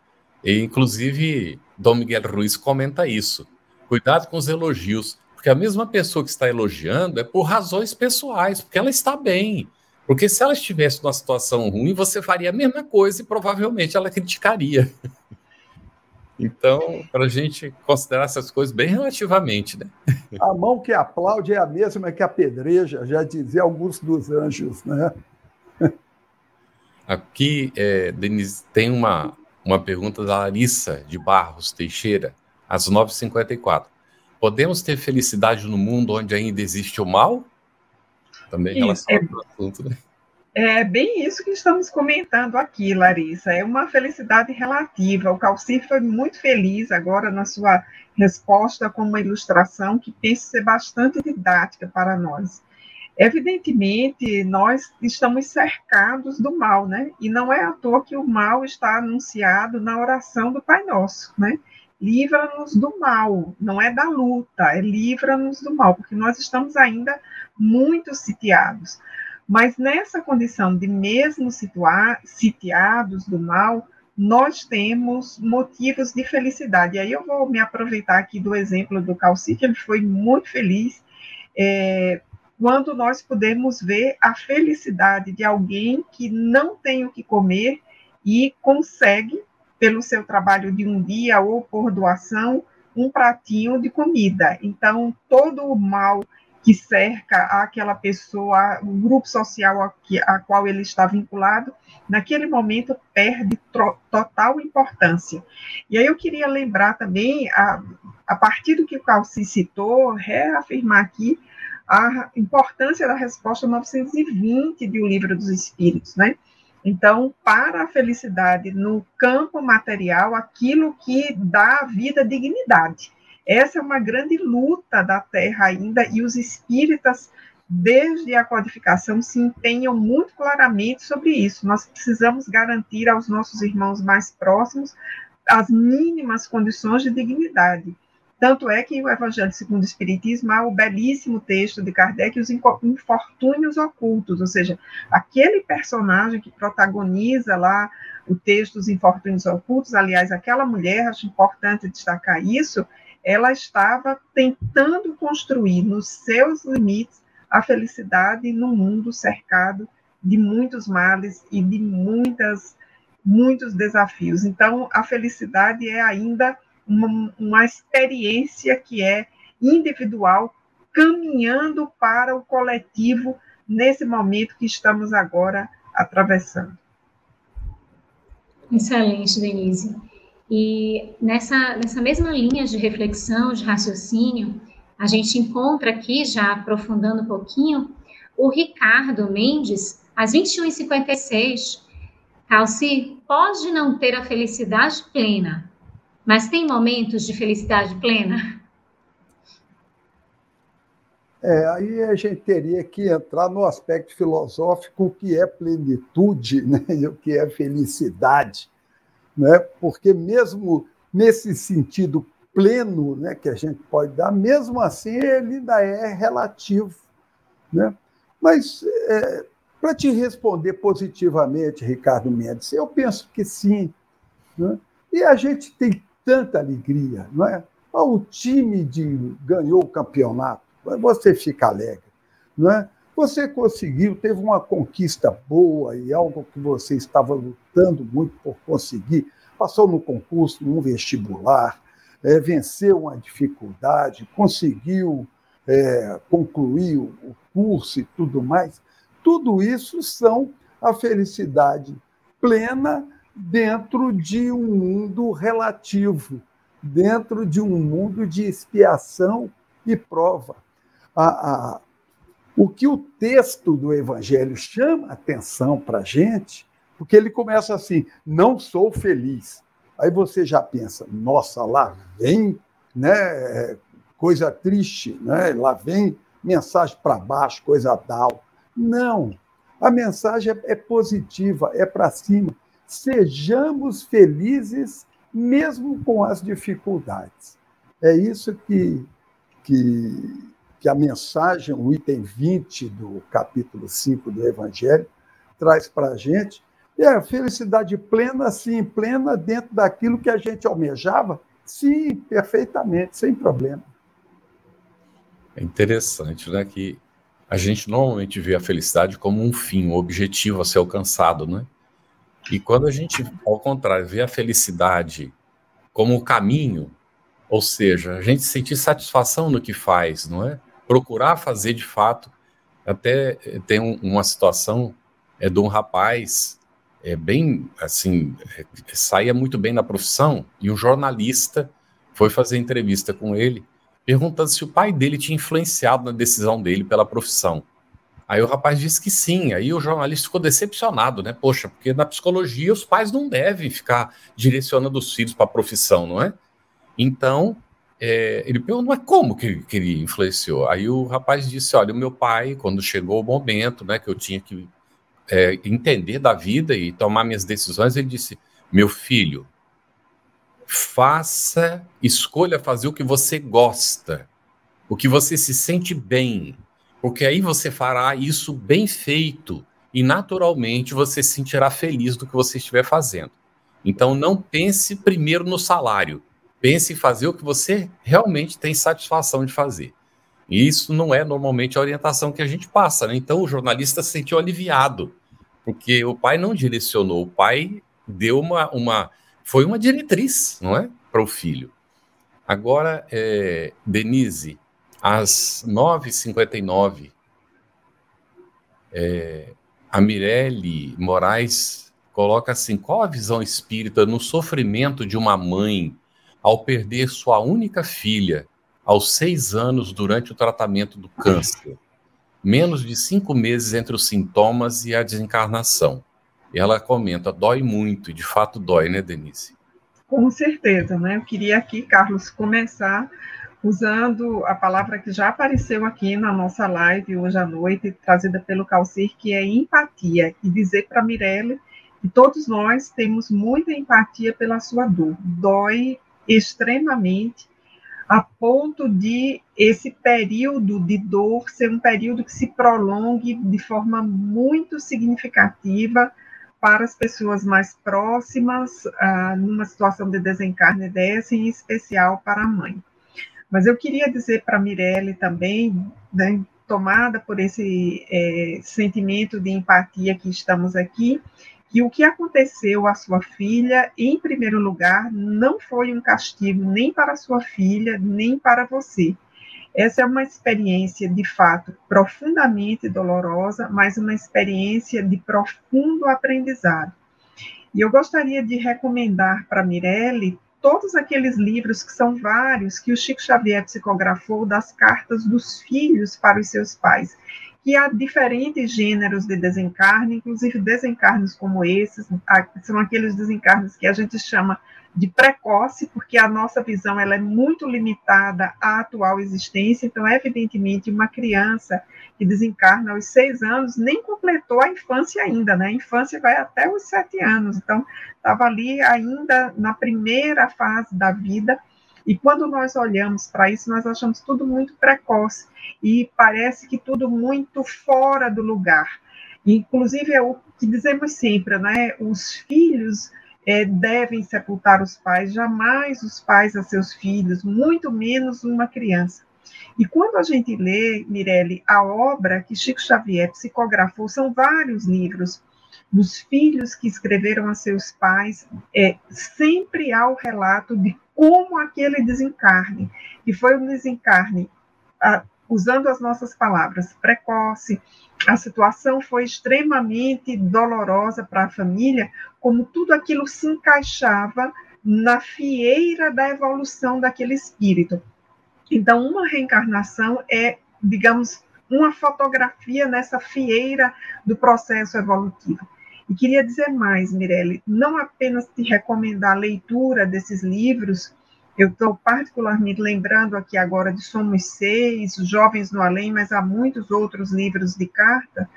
E, inclusive, Dom Miguel Ruiz comenta isso. Cuidado com os elogios, porque a mesma pessoa que está elogiando é por razões pessoais, porque ela está bem. Porque se ela estivesse numa situação ruim, você faria a mesma coisa e provavelmente ela criticaria. Então, para a gente considerar essas coisas bem relativamente, né? A mão que aplaude é a mesma que apedreja, já dizia alguns dos anjos, né? Aqui, é, Denise, tem uma, uma pergunta da Larissa de Barros Teixeira, às 9h54. Podemos ter felicidade no mundo onde ainda existe o mal? Também em relação é, ao assunto, né? É bem isso que estamos comentando aqui, Larissa. É uma felicidade relativa. O Calci foi muito feliz agora na sua resposta com uma ilustração que pensa ser bastante didática para nós. Evidentemente, nós estamos cercados do mal, né? E não é à toa que o mal está anunciado na oração do Pai Nosso, né? Livra-nos do mal, não é da luta, é livra-nos do mal, porque nós estamos ainda muito sitiados. Mas nessa condição de mesmo situar, sitiados do mal, nós temos motivos de felicidade. E aí eu vou me aproveitar aqui do exemplo do Calci, que ele foi muito feliz é, quando nós podemos ver a felicidade de alguém que não tem o que comer e consegue, pelo seu trabalho de um dia ou por doação, um pratinho de comida. Então, todo o mal que cerca aquela pessoa, o grupo social a, que, a qual ele está vinculado, naquele momento perde total importância. E aí eu queria lembrar também, a, a partir do que o Calci citou, reafirmar aqui a importância da resposta 920 de O Livro dos Espíritos, né? Então, para a felicidade no campo material, aquilo que dá à vida dignidade. Essa é uma grande luta da Terra ainda, e os espíritas, desde a codificação, se empenham muito claramente sobre isso. Nós precisamos garantir aos nossos irmãos mais próximos as mínimas condições de dignidade. Tanto é que o Evangelho segundo o Espiritismo há o belíssimo texto de Kardec, os infortúnios ocultos, ou seja, aquele personagem que protagoniza lá o texto dos infortúnios ocultos, aliás, aquela mulher, acho importante destacar isso, ela estava tentando construir nos seus limites a felicidade no mundo cercado de muitos males e de muitas muitos desafios. Então, a felicidade é ainda uma, uma experiência que é individual, caminhando para o coletivo nesse momento que estamos agora atravessando. Excelente, Denise. E nessa, nessa mesma linha de reflexão, de raciocínio, a gente encontra aqui, já aprofundando um pouquinho, o Ricardo Mendes, às 21h56. Calci, pode não ter a felicidade plena, mas tem momentos de felicidade plena? É, aí a gente teria que entrar no aspecto filosófico, o que é plenitude né, e o que é felicidade né? porque mesmo nesse sentido pleno né, que a gente pode dar, mesmo assim ele ainda é relativo. Né? Mas, é, para te responder positivamente, Ricardo Mendes, eu penso que sim. Né? E a gente tem tanta alegria, não é? O time de, ganhou o campeonato, você fica alegre, não é? Você conseguiu, teve uma conquista boa e algo que você estava lutando muito por conseguir, passou no concurso, num vestibular, é, venceu uma dificuldade, conseguiu é, concluir o, curso e tudo mais. Tudo isso são a felicidade plena dentro de um mundo relativo, dentro de um mundo de expiação e prova. A, a, o que o texto do Evangelho chama atenção para a gente, porque ele começa assim: não sou feliz. Aí você já pensa, nossa, lá vem né, coisa triste, né? lá vem mensagem para baixo, coisa tal. Não, a mensagem é positiva, é para cima. Sejamos felizes mesmo com as dificuldades. É isso que, que que a mensagem, o item 20 do capítulo 5 do Evangelho, traz para a gente. É a felicidade plena, sim, plena dentro daquilo que a gente almejava? Sim, perfeitamente, sem problema. É interessante, né? Que a gente normalmente vê a felicidade como um fim, um objetivo a ser alcançado, né? E quando a gente, ao contrário, vê a felicidade como o caminho, ou seja, a gente sentir satisfação no que faz, não é? Procurar fazer de fato. Até tem um, uma situação é de um rapaz é bem, assim, é, saía muito bem na profissão, e um jornalista foi fazer entrevista com ele, perguntando se o pai dele tinha influenciado na decisão dele pela profissão. Aí o rapaz disse que sim, aí o jornalista ficou decepcionado, né? Poxa, porque na psicologia os pais não devem ficar direcionando os filhos para a profissão, não é? Então, é, ele perguntou, mas como que, que ele influenciou? Aí o rapaz disse, olha, o meu pai, quando chegou o momento, né, que eu tinha que é, entender da vida e tomar minhas decisões, ele disse: Meu filho, faça, escolha fazer o que você gosta, o que você se sente bem, porque aí você fará isso bem feito e naturalmente você se sentirá feliz do que você estiver fazendo. Então não pense primeiro no salário, pense em fazer o que você realmente tem satisfação de fazer. E isso não é normalmente a orientação que a gente passa, né? Então o jornalista se sentiu aliviado porque o pai não direcionou, o pai deu uma, uma foi uma diretriz, não é, para o filho. Agora, é, Denise, às 9h59, é, a Mirelle Moraes coloca assim: qual a visão espírita no sofrimento de uma mãe ao perder sua única filha aos seis anos durante o tratamento do câncer? menos de cinco meses entre os sintomas e a desencarnação. E ela comenta, dói muito, e de fato dói, né, Denise? Com certeza, né? Eu queria aqui, Carlos, começar usando a palavra que já apareceu aqui na nossa live hoje à noite, trazida pelo Calcir, que é empatia, e dizer para Mirelle que todos nós temos muita empatia pela sua dor. Dói extremamente, a ponto de esse período de dor ser um período que se prolongue de forma muito significativa para as pessoas mais próximas, ah, numa situação de desencarne dessa, em especial para a mãe. Mas eu queria dizer para a Mirelle também, né, tomada por esse é, sentimento de empatia que estamos aqui, que o que aconteceu à sua filha, em primeiro lugar, não foi um castigo nem para sua filha, nem para você. Essa é uma experiência, de fato, profundamente dolorosa, mas uma experiência de profundo aprendizado. E eu gostaria de recomendar para Mirelle todos aqueles livros, que são vários, que o Chico Xavier psicografou das cartas dos filhos para os seus pais que há diferentes gêneros de desencarne, inclusive desencarnes como esses, são aqueles desencarnes que a gente chama de precoce, porque a nossa visão ela é muito limitada à atual existência, então, evidentemente, uma criança que desencarna aos seis anos nem completou a infância ainda, né? A infância vai até os sete anos, então, estava ali ainda na primeira fase da vida, e quando nós olhamos para isso, nós achamos tudo muito precoce e parece que tudo muito fora do lugar. Inclusive, é o que dizemos sempre, né? Os filhos é, devem sepultar os pais, jamais os pais a seus filhos, muito menos uma criança. E quando a gente lê, Mirelle, a obra que Chico Xavier psicografou, são vários livros, dos filhos que escreveram a seus pais, é, sempre há o relato de como aquele desencarne, que foi um desencarne, ah, usando as nossas palavras, precoce, a situação foi extremamente dolorosa para a família, como tudo aquilo se encaixava na fieira da evolução daquele espírito. Então, uma reencarnação é, digamos, uma fotografia nessa fieira do processo evolutivo. E queria dizer mais, Mirelle, não apenas te recomendar a leitura desses livros, eu estou particularmente lembrando aqui agora de Somos Seis, Jovens no Além, mas há muitos outros livros de carta.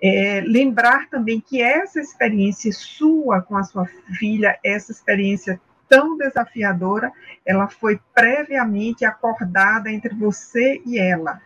É, lembrar também que essa experiência sua com a sua filha, essa experiência tão desafiadora, ela foi previamente acordada entre você e ela.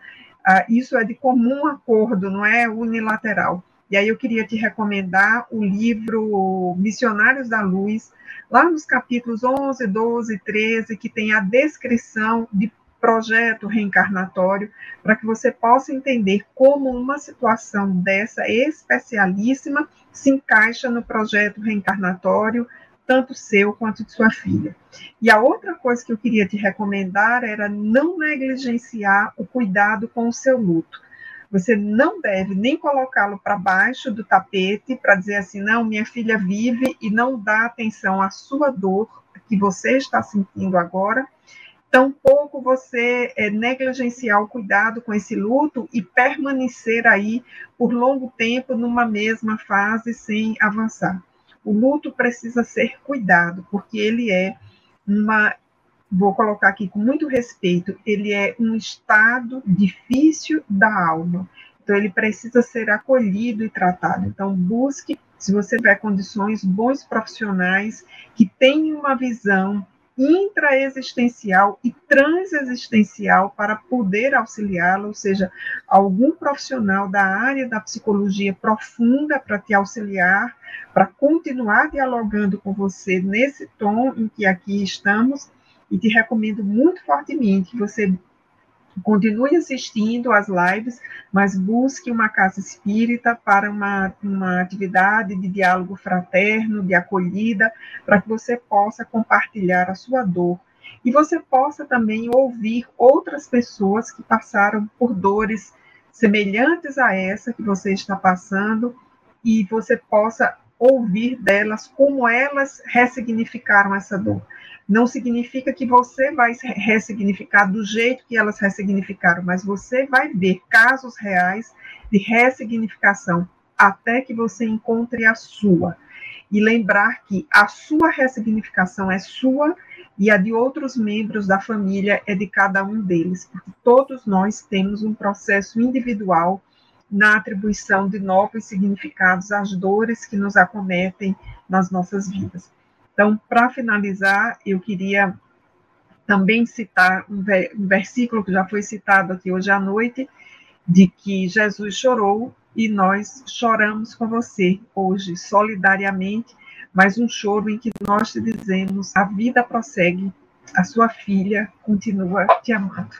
Ah, isso é de comum acordo, não é unilateral. E aí eu queria te recomendar o livro Missionários da Luz, lá nos capítulos 11, 12, 13, que tem a descrição de projeto reencarnatório, para que você possa entender como uma situação dessa especialíssima se encaixa no projeto reencarnatório, tanto seu quanto de sua filha. E a outra coisa que eu queria te recomendar era não negligenciar o cuidado com o seu luto. Você não deve nem colocá-lo para baixo do tapete para dizer assim, não, minha filha vive e não dá atenção à sua dor que você está sentindo agora. Tampouco você é, negligenciar o cuidado com esse luto e permanecer aí por longo tempo numa mesma fase sem avançar. O luto precisa ser cuidado, porque ele é uma vou colocar aqui com muito respeito, ele é um estado difícil da alma. Então, ele precisa ser acolhido e tratado. Então, busque, se você tiver condições, bons profissionais que tenham uma visão intraexistencial e transexistencial para poder auxiliá-lo, ou seja, algum profissional da área da psicologia profunda para te auxiliar, para continuar dialogando com você nesse tom em que aqui estamos, e te recomendo muito fortemente que você continue assistindo às lives, mas busque uma casa espírita para uma, uma atividade de diálogo fraterno, de acolhida, para que você possa compartilhar a sua dor. E você possa também ouvir outras pessoas que passaram por dores semelhantes a essa que você está passando, e você possa ouvir delas como elas ressignificaram essa dor não significa que você vai ressignificar do jeito que elas ressignificaram, mas você vai ver casos reais de ressignificação até que você encontre a sua. E lembrar que a sua ressignificação é sua e a de outros membros da família é de cada um deles, porque todos nós temos um processo individual na atribuição de novos significados às dores que nos acometem nas nossas vidas. Então, para finalizar, eu queria também citar um, versículo que já foi citado aqui hoje à noite, de que Jesus chorou e nós choramos com você hoje, solidariamente, mas um choro em que nós te dizemos: a vida prossegue, a sua filha continua te amando.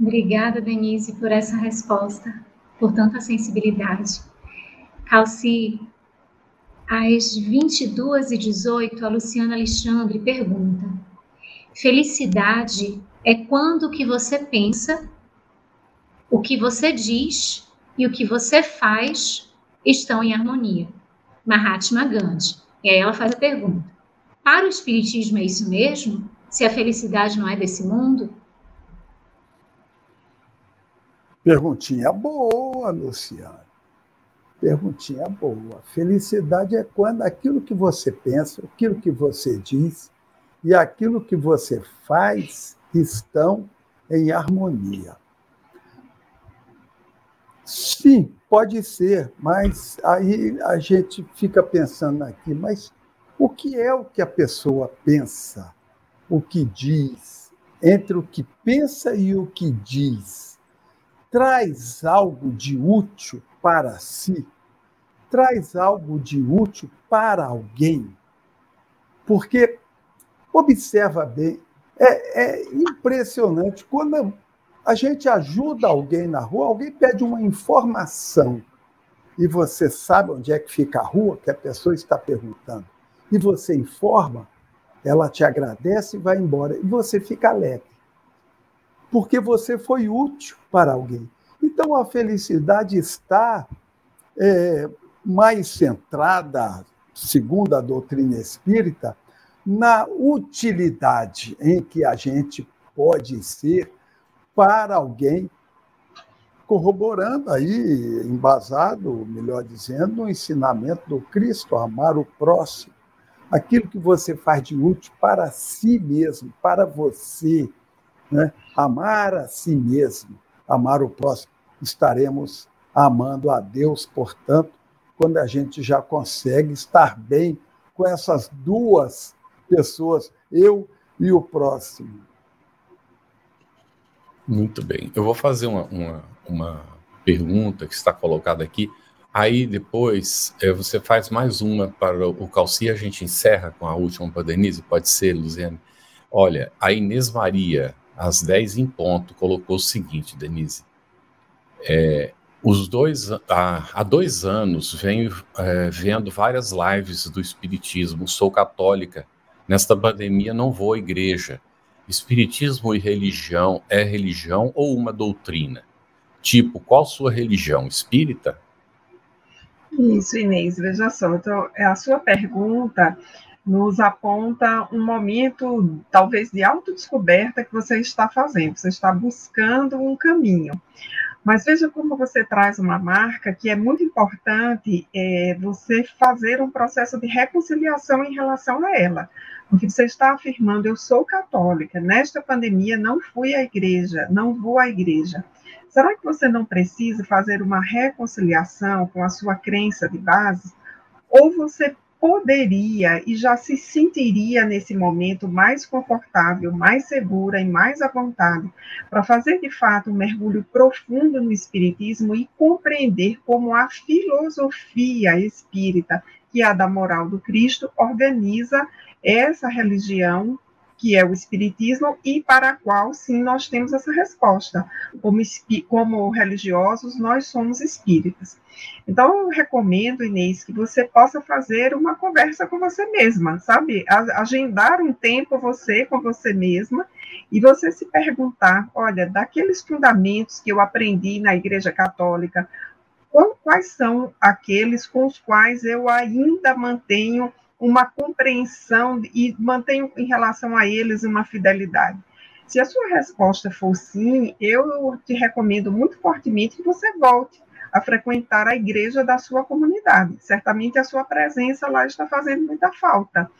Obrigada, Denise, por essa resposta, por tanta sensibilidade. Calci, às 22h18, a Luciana Alexandre pergunta: Felicidade é quando o que você pensa, o que você diz e o que você faz estão em harmonia. Mahatma Gandhi. E aí ela faz a pergunta: Para o Espiritismo é isso mesmo? Se a felicidade não é desse mundo? Perguntinha boa, Luciana. Perguntinha boa. Felicidade é quando aquilo que você pensa, aquilo que você diz e aquilo que você faz estão em harmonia. Sim, pode ser, mas aí a gente fica pensando aqui, mas o que é o que a pessoa pensa, o que diz, entre o que pensa e o que diz, traz algo de útil para si, traz algo de útil para alguém. Porque, observa bem, é, é impressionante quando a gente ajuda alguém na rua, alguém pede uma informação e você sabe onde é que fica a rua, que a pessoa está perguntando, e você informa, ela te agradece e vai embora, e você fica alegre. Porque você foi útil para alguém. Então a felicidade está é, mais centrada, segundo a doutrina espírita, na utilidade em que a gente pode ser para alguém, corroborando aí, embasado, melhor dizendo, no ensinamento do Cristo, amar o próximo. Aquilo que você faz de útil para si mesmo, para você. Né? Amar a si mesmo amar o próximo, estaremos amando a Deus, portanto, quando a gente já consegue estar bem com essas duas pessoas, eu e o próximo. Muito bem. Eu vou fazer uma, uma, uma pergunta que está colocada aqui. Aí depois é, você faz mais uma para o Calci a gente encerra com a última para a Denise. Pode ser, Luziane? Olha, a Inês Maria às 10 em ponto, colocou o seguinte, Denise. É, os dois, há, há dois anos venho é, vendo várias lives do Espiritismo. Sou católica. Nesta pandemia não vou à igreja. Espiritismo e religião é religião ou uma doutrina? Tipo, qual sua religião? Espírita? Isso, Inês, veja só. Então, a sua pergunta nos aponta um momento, talvez, de autodescoberta que você está fazendo. Você está buscando um caminho. Mas veja como você traz uma marca que é muito importante é, você fazer um processo de reconciliação em relação a ela. Porque você está afirmando, eu sou católica, nesta pandemia não fui à igreja, não vou à igreja. Será que você não precisa fazer uma reconciliação com a sua crença de base? Ou você poderia e já se sentiria nesse momento mais confortável, mais segura e mais à vontade para fazer de fato um mergulho profundo no espiritismo e compreender como a filosofia espírita, que é a da moral do Cristo, organiza essa religião que é o Espiritismo, e para a qual, sim, nós temos essa resposta. Como, como religiosos, nós somos espíritas. Então, eu recomendo, Inês, que você possa fazer uma conversa com você mesma, sabe? Agendar um tempo você com você mesma e você se perguntar: olha, daqueles fundamentos que eu aprendi na Igreja Católica, quais são aqueles com os quais eu ainda mantenho uma compreensão e mantenho em relação a eles uma fidelidade? Se a sua resposta for sim, eu te recomendo muito fortemente que você volte a frequentar a igreja da sua comunidade. Certamente a sua presença lá está fazendo muita falta.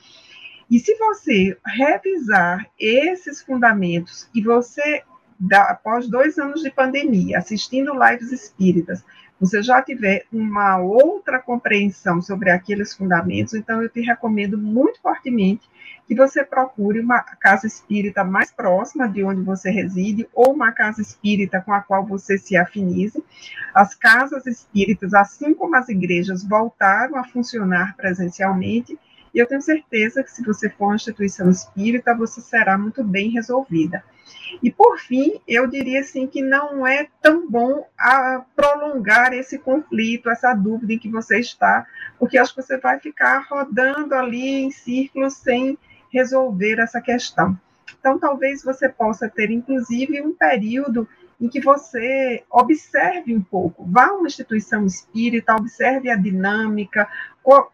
E se você revisar esses fundamentos e você, após dois anos de pandemia, assistindo lives espíritas, você já tiver uma outra compreensão sobre aqueles fundamentos, então eu te recomendo muito fortemente que você procure uma casa espírita mais próxima de onde você reside ou uma casa espírita com a qual você se afinize. As casas espíritas, assim como as igrejas, voltaram a funcionar presencialmente e eu tenho certeza que se você for uma instituição espírita, você será muito bem resolvida. E por fim, eu diria assim que não é tão bom prolongar esse conflito, essa dúvida em que você está, porque acho que você vai ficar rodando ali em círculos sem resolver essa questão. Então, talvez você possa ter, inclusive, um período em que você observe um pouco, vá a uma instituição espírita, observe a dinâmica,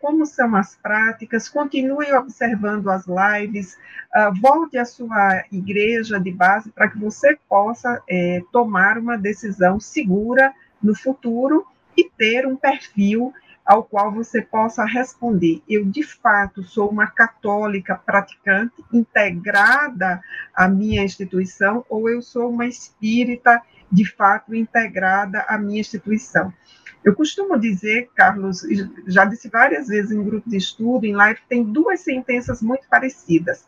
como são as práticas, continue observando as lives, uh, volte à sua igreja de base para que você possa é, tomar uma decisão segura no futuro e ter um perfil ao qual você possa responder: eu de fato sou uma católica praticante integrada à minha instituição ou eu sou uma espírita de fato integrada à minha instituição. Eu costumo dizer, Carlos, já disse várias vezes em grupo de estudo, em live, tem duas sentenças muito parecidas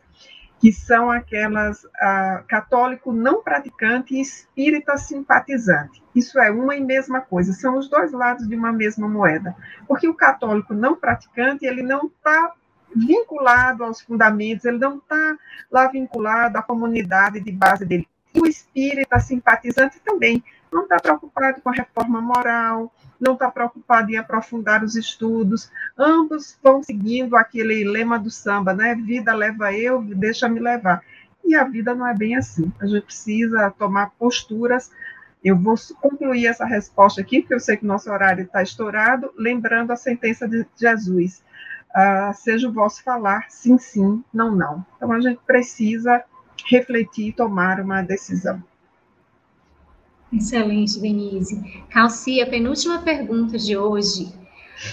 que são aquelas ah, católico não praticante e espírita simpatizante. Isso é uma e mesma coisa, são os dois lados de uma mesma moeda. Porque o católico não praticante, ele não está vinculado aos fundamentos, ele não está lá vinculado à comunidade de base dele. E o espírita simpatizante também não está preocupado com a reforma moral, não está preocupado em aprofundar os estudos. Ambos vão seguindo aquele lema do samba, né? Vida leva eu, deixa-me levar. E a vida não é bem assim. A gente precisa tomar posturas. Eu vou concluir essa resposta aqui, porque eu sei que o nosso horário está estourado, lembrando a sentença de Jesus. Uh, seja o vosso falar sim, sim, não, não. Então a gente precisa refletir e tomar uma decisão. Excelente, Denise. Calcia, penúltima pergunta de hoje.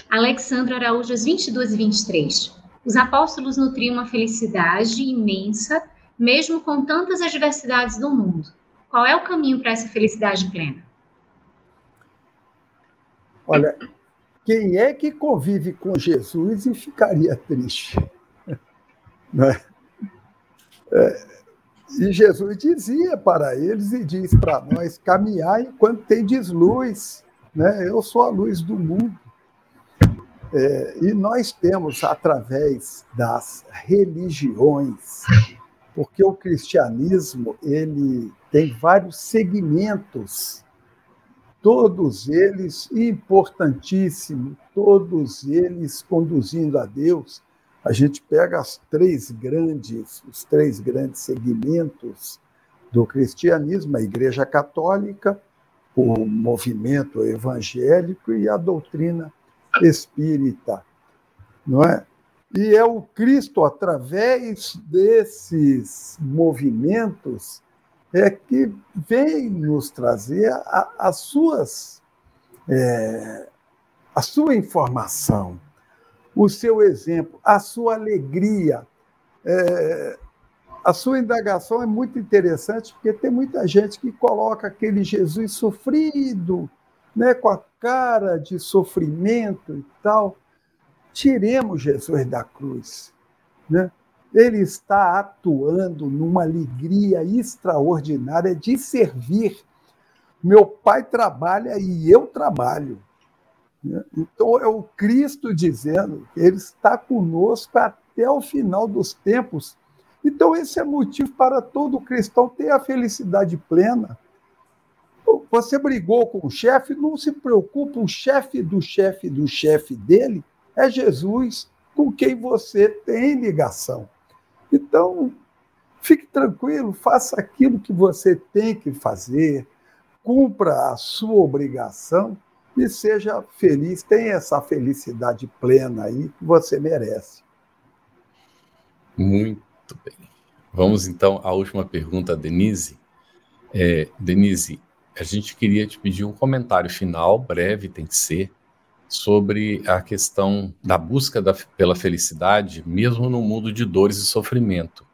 Alexandra Araújo, 22 e 23. Os apóstolos nutriam uma felicidade imensa, mesmo com tantas adversidades do mundo. Qual é o caminho para essa felicidade plena? Olha, quem é que convive com Jesus e ficaria triste? Não é? E Jesus dizia para eles e diz para nós: caminhar enquanto tendes luz, né? eu sou a luz do mundo. É, e nós temos, através das religiões, porque o cristianismo ele tem vários segmentos, todos eles importantíssimos, todos eles conduzindo a Deus, a gente pega as três grandes, os três grandes segmentos do cristianismo, a Igreja Católica, o movimento evangélico e a doutrina espírita, não é? E é o Cristo, através desses movimentos, é que vem nos trazer a, as suas, é, a sua informação, o seu exemplo, a sua alegria. É, a sua indagação é muito interessante, porque tem muita gente que coloca aquele Jesus sofrido, né, com a cara de sofrimento e tal. Tiremos Jesus da cruz. Né? Ele está atuando numa alegria extraordinária de servir. Meu pai trabalha e eu trabalho. Então é o Cristo dizendo que ele está conosco até o final dos tempos. Então esse é motivo para todo cristão ter a felicidade plena. Você brigou com o chefe, não se preocupe, o chefe do chefe do chefe dele é Jesus, com quem você tem ligação. Então, fique tranquilo, faça aquilo que você tem que fazer, cumpra a sua obrigação e seja feliz, tenha essa felicidade plena aí que você merece. Muito bem. Vamos então à última pergunta, Denise. É, Denise, a gente queria te pedir um comentário final, breve tem que ser, sobre a questão da busca da, pela felicidade, mesmo no mundo de dores e sofrimento,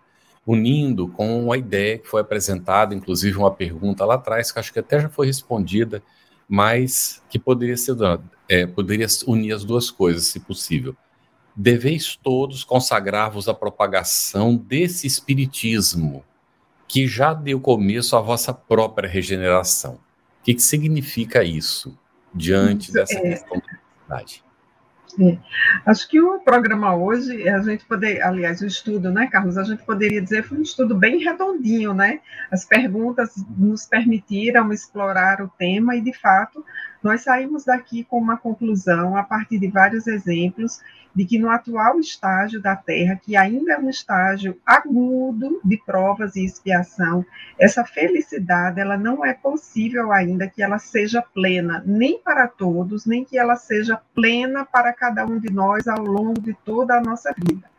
unindo com a ideia que foi apresentada, inclusive uma pergunta lá atrás, que acho que até já foi respondida, mas que poderia ser é, poderia unir as duas coisas, se possível. Deveis todos consagrar-vos à propagação desse espiritismo que já deu começo à vossa própria regeneração. O que, que significa isso diante dessa é, questão verdade. É. Acho que o programa hoje, a gente poder, aliás, o estudo, né, Carlos? A gente poderia dizer foi um estudo bem redondinho, né? As perguntas nos permitiram explorar o tema e, de fato, nós saímos daqui com uma conclusão, a partir de vários exemplos, de que no atual estágio da Terra, que ainda é um estágio agudo de provas e expiação, essa felicidade ela não é possível ainda que ela seja plena, nem para todos, nem que ela seja plena para cada um de nós ao longo de toda a nossa vida.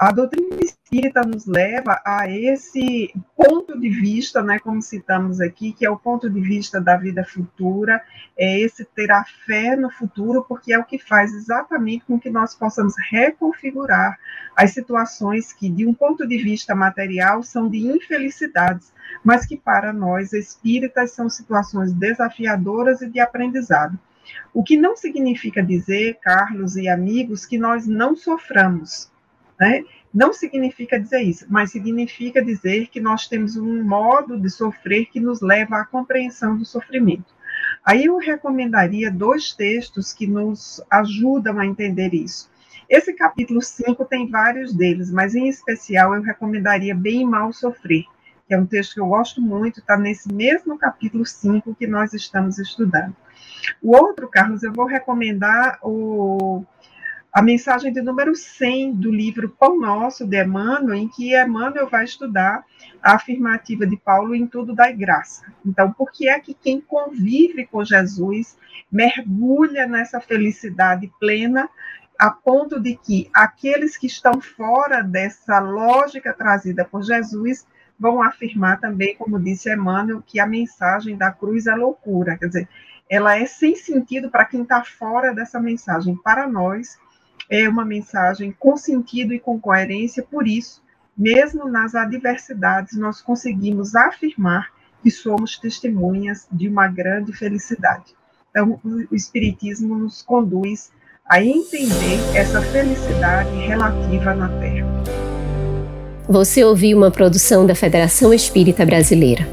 A doutrina espírita nos leva a esse ponto de vista, né, como citamos aqui, que é o ponto de vista da vida futura, é esse ter a fé no futuro, porque é o que faz exatamente com que nós possamos reconfigurar as situações que, de um ponto de vista material, são de infelicidades, mas que para nós espíritas são situações desafiadoras e de aprendizado. O que não significa dizer, Carlos e amigos, que nós não soframos né? Não significa dizer isso, mas significa dizer que nós temos um modo de sofrer que nos leva à compreensão do sofrimento. Aí eu recomendaria dois textos que nos ajudam a entender isso. Esse capítulo 5 tem vários deles, mas em especial eu recomendaria Bem e Mal Sofrer, que é um texto que eu gosto muito, está nesse mesmo capítulo 5 que nós estamos estudando. O outro, Carlos, eu vou recomendar o a mensagem de número 100 do livro Pão Nosso, de Emmanuel, em que Emmanuel vai estudar a afirmativa de Paulo em tudo da graça. Então, por que é que quem convive com Jesus mergulha nessa felicidade plena, a ponto de que aqueles que estão fora dessa lógica trazida por Jesus vão afirmar também, como disse Emmanuel, que a mensagem da cruz é loucura, quer dizer, ela é sem sentido para quem está fora dessa mensagem. Para nós, é uma mensagem com sentido e com coerência, por isso, mesmo nas adversidades, nós conseguimos afirmar que somos testemunhas de uma grande felicidade. Então, o Espiritismo nos conduz a entender essa felicidade relativa na Terra. Você ouviu uma produção da Federação Espírita Brasileira.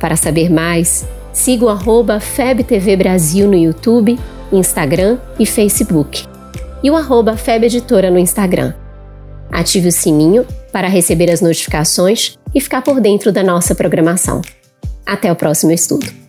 Para saber mais, siga o FebTV Brasil no YouTube, Instagram e Facebook e o arroba FebEditora no Instagram. Ative o sininho para receber as notificações e ficar por dentro da nossa programação. Até o próximo estudo!